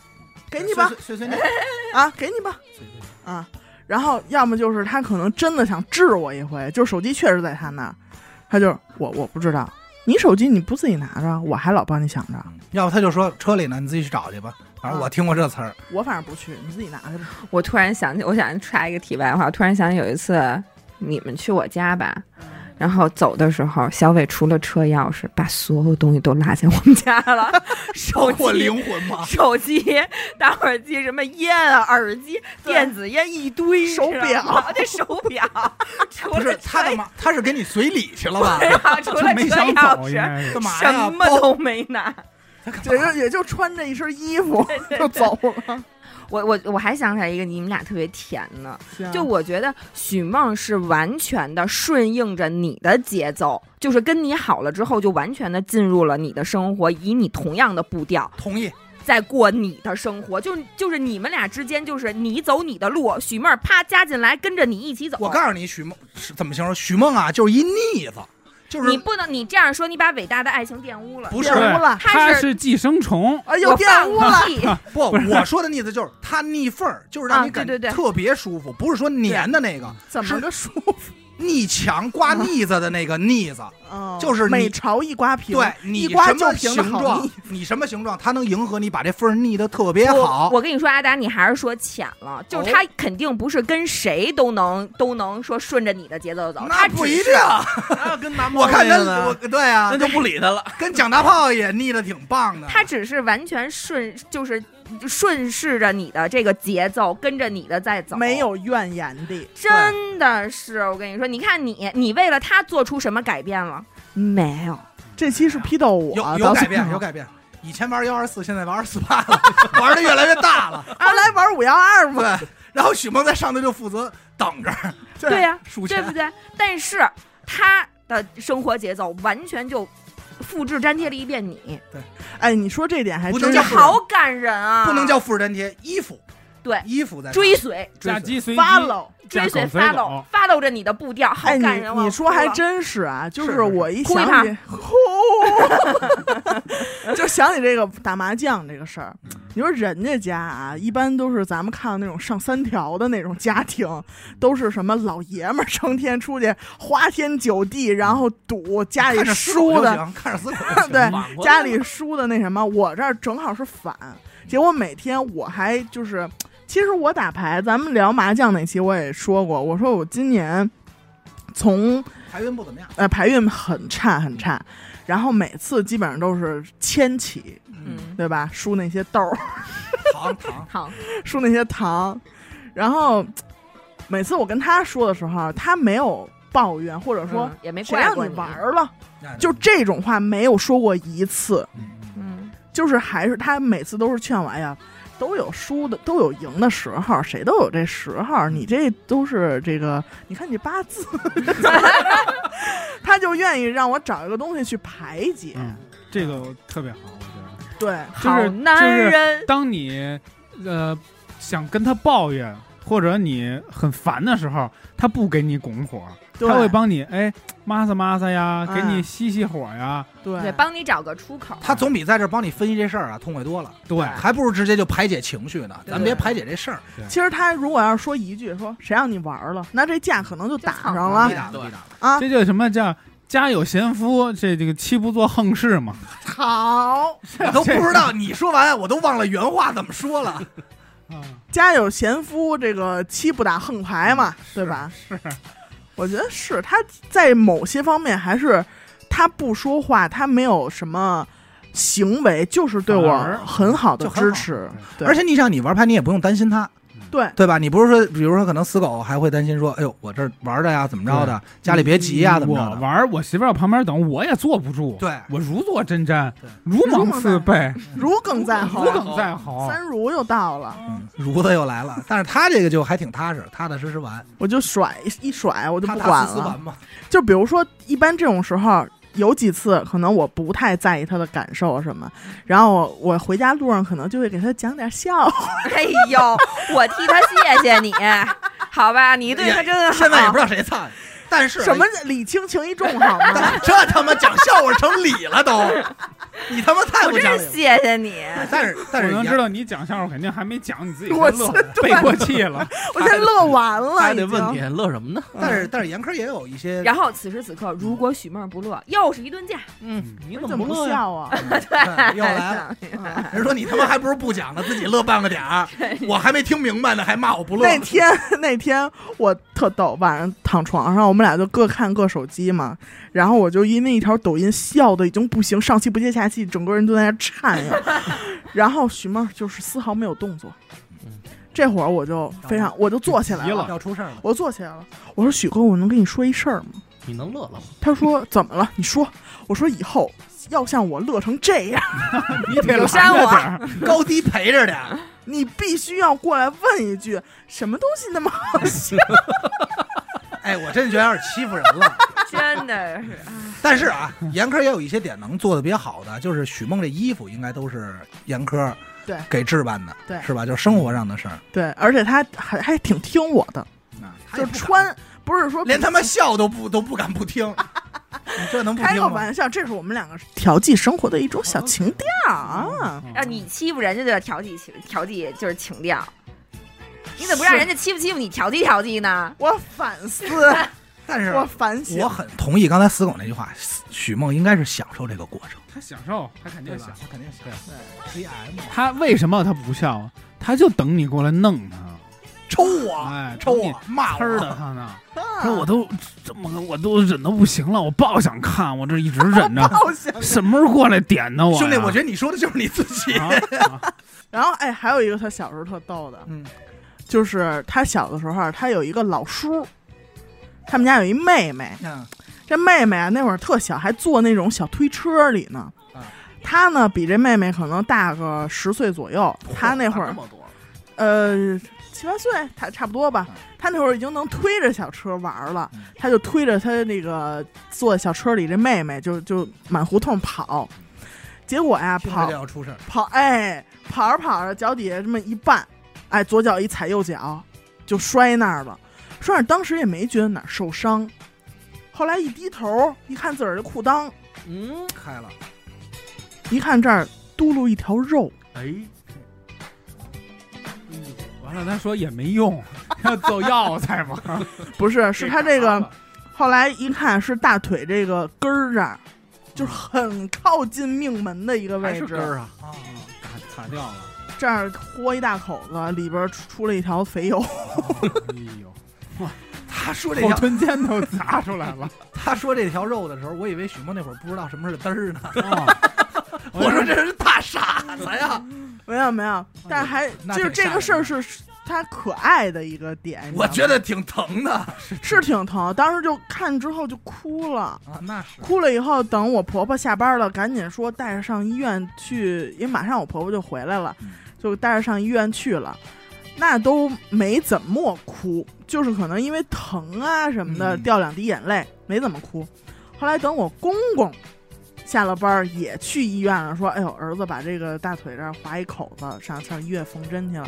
给你吧，碎碎碎念，啊，给你吧，啊。然后要么就是他可能真的想治我一回，就是手机确实在他那儿，他就我我不知道，你手机你不自己拿着，我还老帮你想着，要不他就说车里呢，你自己去找去吧。反正我听过这词儿，我反正不去，你自己拿去吧。我突然想起，我想插一个题外话，我突然想起有一次你们去我家吧，然后走的时候，小伟除了车钥匙，把所有东西都落在我们家了，手机、灵魂吗。手机、打火机、什么烟啊、耳机、电子烟一堆，手表知道吗？这手表，除不是他干嘛？他是给你随礼去了吧？除了车钥匙，干嘛什么都没拿。也就也就穿着一身衣服就走了。我我我还想起来一个你们俩特别甜的，行就我觉得许梦是完全的顺应着你的节奏，就是跟你好了之后，就完全的进入了你的生活，以你同样的步调同意。在过你的生活，就就是你们俩之间，就是你走你的路，许梦儿啪加进来，跟着你一起走。我告诉你，许梦是怎么形容？许梦啊，就是一腻子，就是你不能你这样说，你把伟大的爱情玷污了。不是玷污了，他是他是寄生虫，哎呦，玷污了。不，我说的意思就是它腻缝儿，就是让啊你感觉特别舒服，不是说粘的那个，怎么个舒服？腻墙刮腻子的那个 腻子。嗯就是你每朝一刮平，对你一刮什么就平的好形状腻，你什么形状，它能迎合你把这缝儿腻的特别好。我跟你说，阿达，你还是说浅了，就是他肯定不是跟谁都能都能说顺着你的节奏走，那他只是不一定，那跟男我看他，那个我对啊，那就不理他了。跟蒋大炮也腻的挺棒的。他只是完全顺，就是顺势着你的这个节奏，跟着你的在走，没。有怨言的，真的是，我跟你说，你看你，你为了他做出什么改变了？没有，这期是批斗我，有有改变，有改变。以前玩幺二四，现在玩二四八了，玩的越来越大了。后来玩五幺二嘛，对，然后许梦在上头就负责等着对呀、数钱对不。对？但是他的生活节奏完全就复制粘贴了一遍你，对哎，你说这点还不真是能叫好感人啊！不能叫复制粘贴，衣服对衣服在追随，嫁鸡随，follow。追随嫁狗随 follow 狗 follow 着你的步调，好哎，感人。你你说还真是啊，就是我一哭一想起，呼，就想起这个打麻将这个事儿。你说人家家啊，一般都是咱们看到那种上三条的那种家庭，都是什么老爷们儿成天出去花天酒地，然后赌家里输的，看着死狗。对家里输的那什么，我这儿正好是反。结果每天我还就是，其实我打牌，咱们聊麻将那期我也说过，我说我今年从牌运不怎么样，呃牌运很差很差，然后每次基本上都是千起，嗯，对吧？输那些豆儿，糖糖。好，输那些糖，然后每次我跟他说的时候，他没有抱怨，或者说嗯也没谁让你。玩儿了，就这种话没有说过一次。嗯。嗯，就是还是他每次都是劝我，哎呀，都有输的，都有赢的时候，谁都有这时候，你这都是这个，你看你八字，他就愿意让我找一个东西去排解。嗯，这个特别好，我觉得。对，好男人，当你呃想跟他抱怨，或者你很烦的时候，他不给你拱火，对他会帮你哎抹撒抹撒呀，哎给你熄熄火呀。对对，帮你找个出口。他总比在这帮你分析这事儿啊痛快多了，对，还不如直接就排解情绪呢。咱别排解这事儿，其实他如果要是说一句说谁让你玩了，那这架可能就打上了必打打的。啊。这就什么叫家有贤夫，这这个妻不做横事嘛。好，我都不知道你说完，我都忘了原话怎么说了。啊，家有贤夫，这个妻不打横牌嘛，对吧？是，我觉得是他在某些方面还是他不说话，他没有什么行为，就是对我很好的支持。而且你想，你玩牌你也不用担心他，对对吧？你不是说，比如说可能死狗还会担心说，哎呦，我这玩的呀，怎么着的，家里别急呀，怎么着的。我玩儿，我媳妇儿在旁边等，我也坐不住。对我如坐针毡，如芒刺背，如鲠在喉如，鲠在喉。三如又到了，嗯，如的又来了，但是他这个就还挺踏实，踏踏实实玩，我就甩一甩，我就不管了。就比如说，一般这种时候，有几次可能我不太在意他的感受什么，然后我我回家路上可能就会给他讲点笑话。哎呦，我替他谢谢你，好吧？你对他真好。现在也不知道谁操，但是什么礼轻情意重好吗？这他妈讲笑话成礼了都，你他妈太我真是不讲理了。谢谢你。但是但是也我能知道你讲笑话肯定还没讲，你自己我乐背过气了。我先乐完了，还得问你乐什么呢？但是但是严科也有一些，然后此时此刻，如果许梦不乐，又是一顿架。嗯，你你怎么不乐？笑啊？对又来了。人说你他妈还不如不讲呢，自己乐半个点儿，我还没听明白呢，还骂我不乐。那天那天我特逗，晚上躺床上，我们俩就各看各手机嘛。然后我就因为一条抖音笑的已经不行，上气不接下气，整个人都在那颤呀。然后许梦就是丝毫没有动作。这会儿我就非常，我就坐起来了，要出事儿了，我坐起来了。我说许哥，我能跟你说一事儿吗？你能乐了吗？他说怎么了？你说。我说以后要像我乐成这样，你得有删我拦着点儿高低陪着点。你必须要过来问一句：什么东西那么好笑？哎，我真觉得有点欺负人了。真的是，但是啊，严科也有一些点能做的比较好的，就是许梦这衣服应该都是严科对给置办的，对是吧？就是生活上的事儿，对，而且他还还挺听我的，啊，他就也不敢穿，不是说连他妈笑都不都不敢不听，你这能不开听吗？个玩笑，这是我们两个调剂生活的一种小情调啊。让你欺负人家就要调剂情调剂，就是情调。你怎么不让人家欺负欺负你，调剂调剂呢？我反思，但是我反省我，很同意刚才死狗那句话，许梦应该是享受这个过程，他享受，他肯定享？他肯定享受。AM，他为什么他不笑啊？他就等你过来弄他，抽我，哎，抽我，骂呲的我，他呢。啊说我都这么，我都忍的不行了，我爆想看，我这一直忍着。好想什么时候过来点的我？兄弟，我觉得你说的就是你自己。啊啊然后哎，还有一个他小时候特逗的，嗯，就是他小的时候，他有一个老叔，他们家有一妹妹，嗯这妹妹啊那会儿特小，还坐那种小推车里呢啊。他呢比这妹妹可能大个十岁左右，他那会儿呃七八岁，他差不多吧嗯。他那会儿已经能推着小车玩了嗯，他就推着他那个坐在小车里，这妹妹就就满胡同跑。结果呀，跑就要出事儿。跑，哎，跑着跑着，脚底下这么一绊，哎，左脚一踩右脚，就摔那儿了。摔那儿当时也没觉得哪儿受伤，后来一低头一看自个儿的裤裆，嗯，开了，一看这儿嘟噜一条肉，哎，完了，他说也没用，要走药材嘛。不是，是他这个后来一看是大腿这个根儿这儿，就是很靠近命门的一个位置，是根儿啊，卡卡掉了。这儿豁一大口子，里边出出了一条肥油。哎呦，哇他说这条，臀尖都砸出来了。他说这条肉的时候，我以为许墨那会儿不知道什么是嘚儿呢。啊 我说这是大傻子呀！没有没有，但是还那就是这个事儿是他可爱的一个点。我觉得挺疼的啊，是挺疼，当时就看之后就哭了啊。那是哭了以后，等我婆婆下班了，赶紧说带着上医院去，因为马上我婆婆就回来了嗯，就带着上医院去了。那都没怎么哭，就是可能因为疼啊什么的、嗯掉两滴眼泪，没怎么哭。后来等我公公下了班儿也去医院了，说：“哎呦，儿子把这个大腿这儿划一口子，上上医院缝针去了。”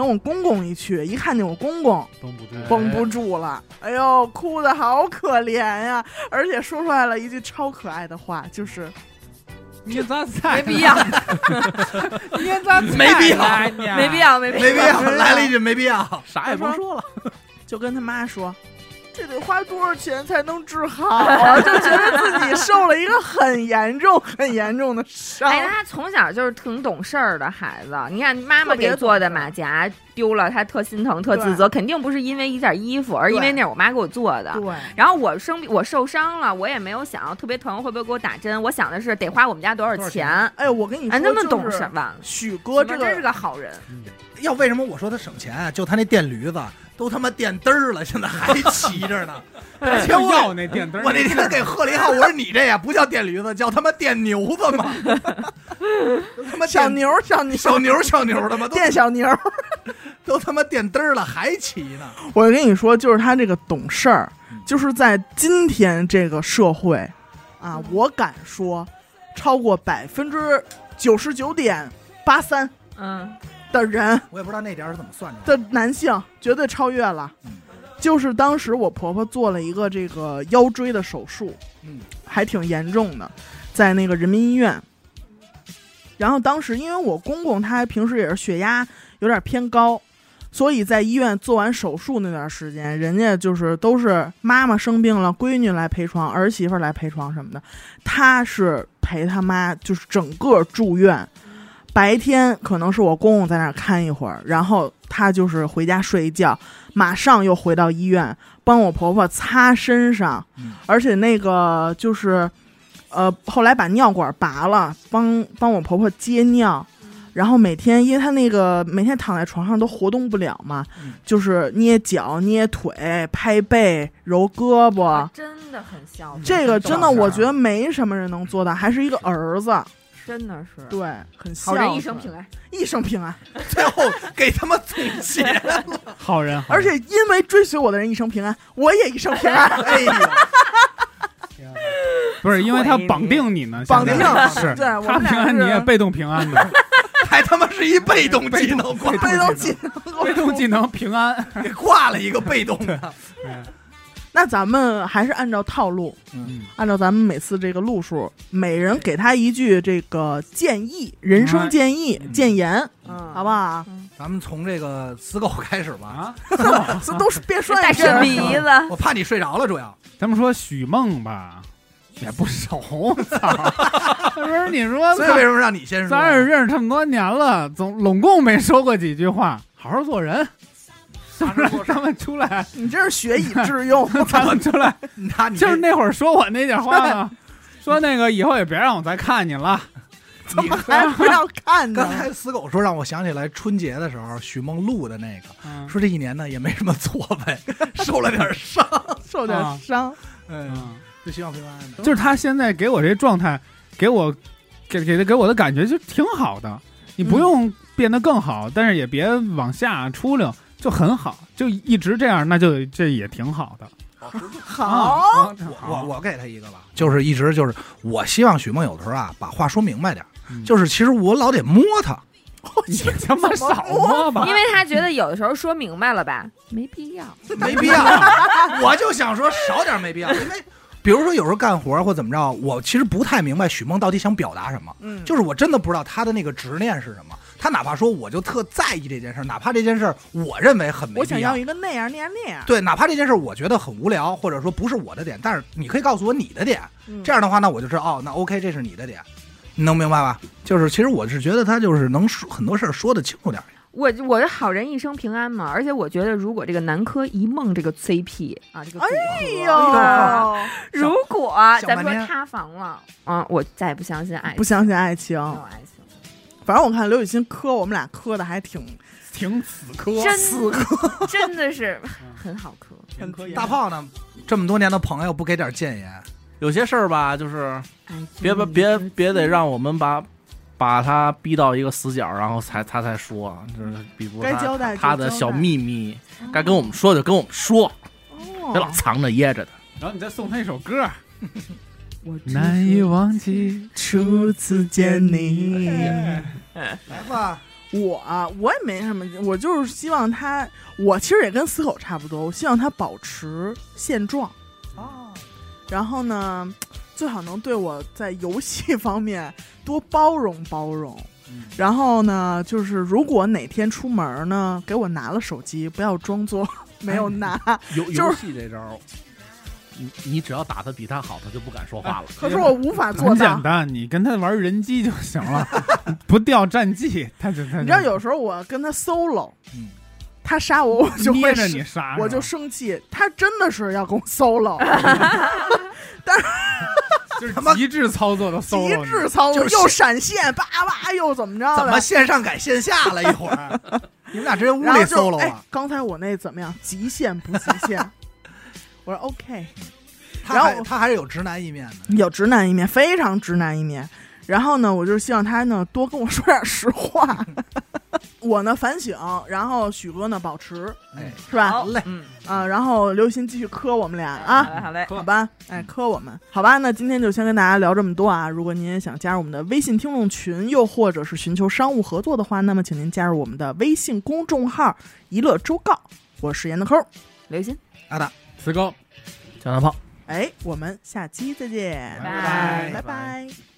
等我公公一去，一看见我公公，绷不住，绷不住了，哎呦，哭的好可怜呀！而且说出来了一句超可爱的话，就是 你咋菜？没必要，你咋没必要没必要，没必没必要，没必要来了一句没必要。啥也不说了，就跟他妈说，这得花多少钱才能治好啊？就觉得自己受了一个很严重、很严重的伤。哎，他从小就是挺懂事儿的孩子。你看妈妈给做的马甲丢了，他特心疼、特自责，肯定不是因为一件衣服，而是因为那是我妈给我做的。对，然后我生病，我受伤了，我也没有想特别疼，会不会给我打针？我想的是得花我们家多少钱。哎，我跟你说，哎，那么懂就是事吧？许哥这真是个个好人。要为什么我说他省钱啊？就他那电驴子都他妈电嘚儿了，现在还骑着呢。而且我要那电灯儿。我那天给贺了一号，我说你这呀不叫电驴子，叫他妈电牛子吗？都他妈小牛儿小牛小牛儿小牛儿的吗？电小牛儿。都他妈电灯儿了还骑呢。我跟你说，就是他这个懂事儿嗯，就是在今天这个社会啊，我敢说，超过百分之九十九点八三嗯，的人我也不知道那点儿是怎么算出来的男性绝对超越了嗯。就是当时我婆婆做了一个这个腰椎的手术，嗯，还挺严重的，在那个人民医院。然后当时因为我公公他平时也是血压有点偏高，所以在医院做完手术那段时间，人家就是都是妈妈生病了，闺女来陪床，儿媳妇来陪床什么的，他是陪他妈，就是整个住院。白天可能是我公公在那儿看一会儿，然后他就是回家睡一觉，马上又回到医院帮我婆婆擦身上，嗯而且那个就是，呃，后来把尿管拔了，帮帮我婆婆接尿，然后每天因为他那个每天躺在床上都活动不了嘛，嗯就是捏脚、捏腿、拍背、揉胳膊，真的很孝顺。这个真的我觉得没什么人能做到，还是一个儿子，真的是对，很孝好人一生平安。一生平安。最后给他们总结了。好人，好人而且因为追随我的人一生平安，我也一生平安。哎呀，不是因为他绑定你呢，绑定现在是对我他平安，你也被动平安的，还他妈是一被动技能，被动技能，被动技能平安。给挂了一个被动的。那咱们还是按照套路，嗯，按照咱们每次这个路数，每人给他一句这个建议，人生建议、嗯建言，嗯，好不好？咱们从这个死狗开始吧，啊 这都是别说带一声着鼻子。我怕你睡着了，主要。咱们说许梦吧，也不熟，操！不是你说，所以为什么让你先说？咱是认识这么多年了，总拢共没说过几句话，好好做人，是 他们出来，你这是学以致用，他们出来，那你就是那会儿说我那点话呢，说那个以后也别让我再看你了。怎么还不要看刚。才死狗说让我想起来春节的时候许梦录的那个，嗯说这一年呢也没什么作为，受了点伤，受点伤，嗯，嗯，就希望平安的。就是他现在给我这状态，给我给给给我的感觉就挺好的。你不用变得更好，但是也别往下出溜，就很好，就一直这样，那就这也挺好的。好，啊我我我给他一个吧，就是一直就是我希望许梦有的时候啊把话说明白点就是其实我老得摸他，你他妈少摸吧。因，为他觉得有的时候说明白了吧，没必要。没必要，我就想说少点没必要，因为比如说有时候干活或怎么着，我其实不太明白许梦到底想表达什么，嗯，就是我真的不知道他的那个执念是什么。他哪怕说我就特在意这件事儿，哪怕这件事儿我认为很没必要我想要，一个那样那样那样，对，哪怕这件事儿我觉得很无聊，或者说不是我的点，但是你可以告诉我你的点，嗯这样的话，那我就知道哦，那 OK，这是你的点，你能明白吧？就是其实我是觉得他就是能说很多事儿说得清楚点儿。我我的好人一生平安嘛，而且我觉得如果这个南柯一梦这个 CP 啊，这个组合，哎呦，如果咱说塌房了，嗯，我再也不相信爱情，不相信爱情没。有爱情，反正我看刘雨欣磕我们俩磕的还挺挺死磕，真真的是很好磕。很磕大炮呢，这么多年的朋友不给点建言，有些事儿吧，就是哎别别别别得让我们把把他逼到一个死角，然后才他才说，就是比如他该交代他的小秘密，该跟我们说就跟我们说，哦。别老藏着掖着的。然后你再送他一首歌，我难以忘记。初次见你。来吧，我啊，我也没什么，我就是希望他，我其实也跟死狗差不多，我希望他保持现状，哦，然后呢，最好能对我在游戏方面多包容包容。嗯然后呢，就是如果哪天出门呢，给我拿了手机，不要装作没有拿。游 就是游戏这招儿，你你只要打的比他好，他就不敢说话了。可是我无法做很简。单，你跟他玩人机就行了，不掉战绩，他就他就你知道，有时候我跟他 solo，嗯他杀我，我 就会捏着你杀，我就生气。他真的是要跟我 solo，就是他妈极致操作的 solo，极致操作，又闪现，叭叭又怎么着？怎么线上改线下了？一会儿，你们俩直接屋里 solo 哎了。，刚才我那怎么样？极限不极限？我说 OK，然后他还是有直男一面的。有直男一面，非常直男一面。然后呢，我就希望他呢多跟我说点实话。我呢反省，然后许哥呢保持，哎，是吧？好嘞嗯，啊，然后刘鑫继续磕我们俩好啊。嘞，好嘞，好吧，哎，磕我们，好吧，那今天就先跟大家聊这么多啊。如果您也想加入我们的微信听众群，又或者是寻求商务合作的话，那么请您加入我们的微信公众号“一乐周告”，我是严的抠。刘鑫，阿达。死狗。加大炮。哎，我们下期再见，拜拜拜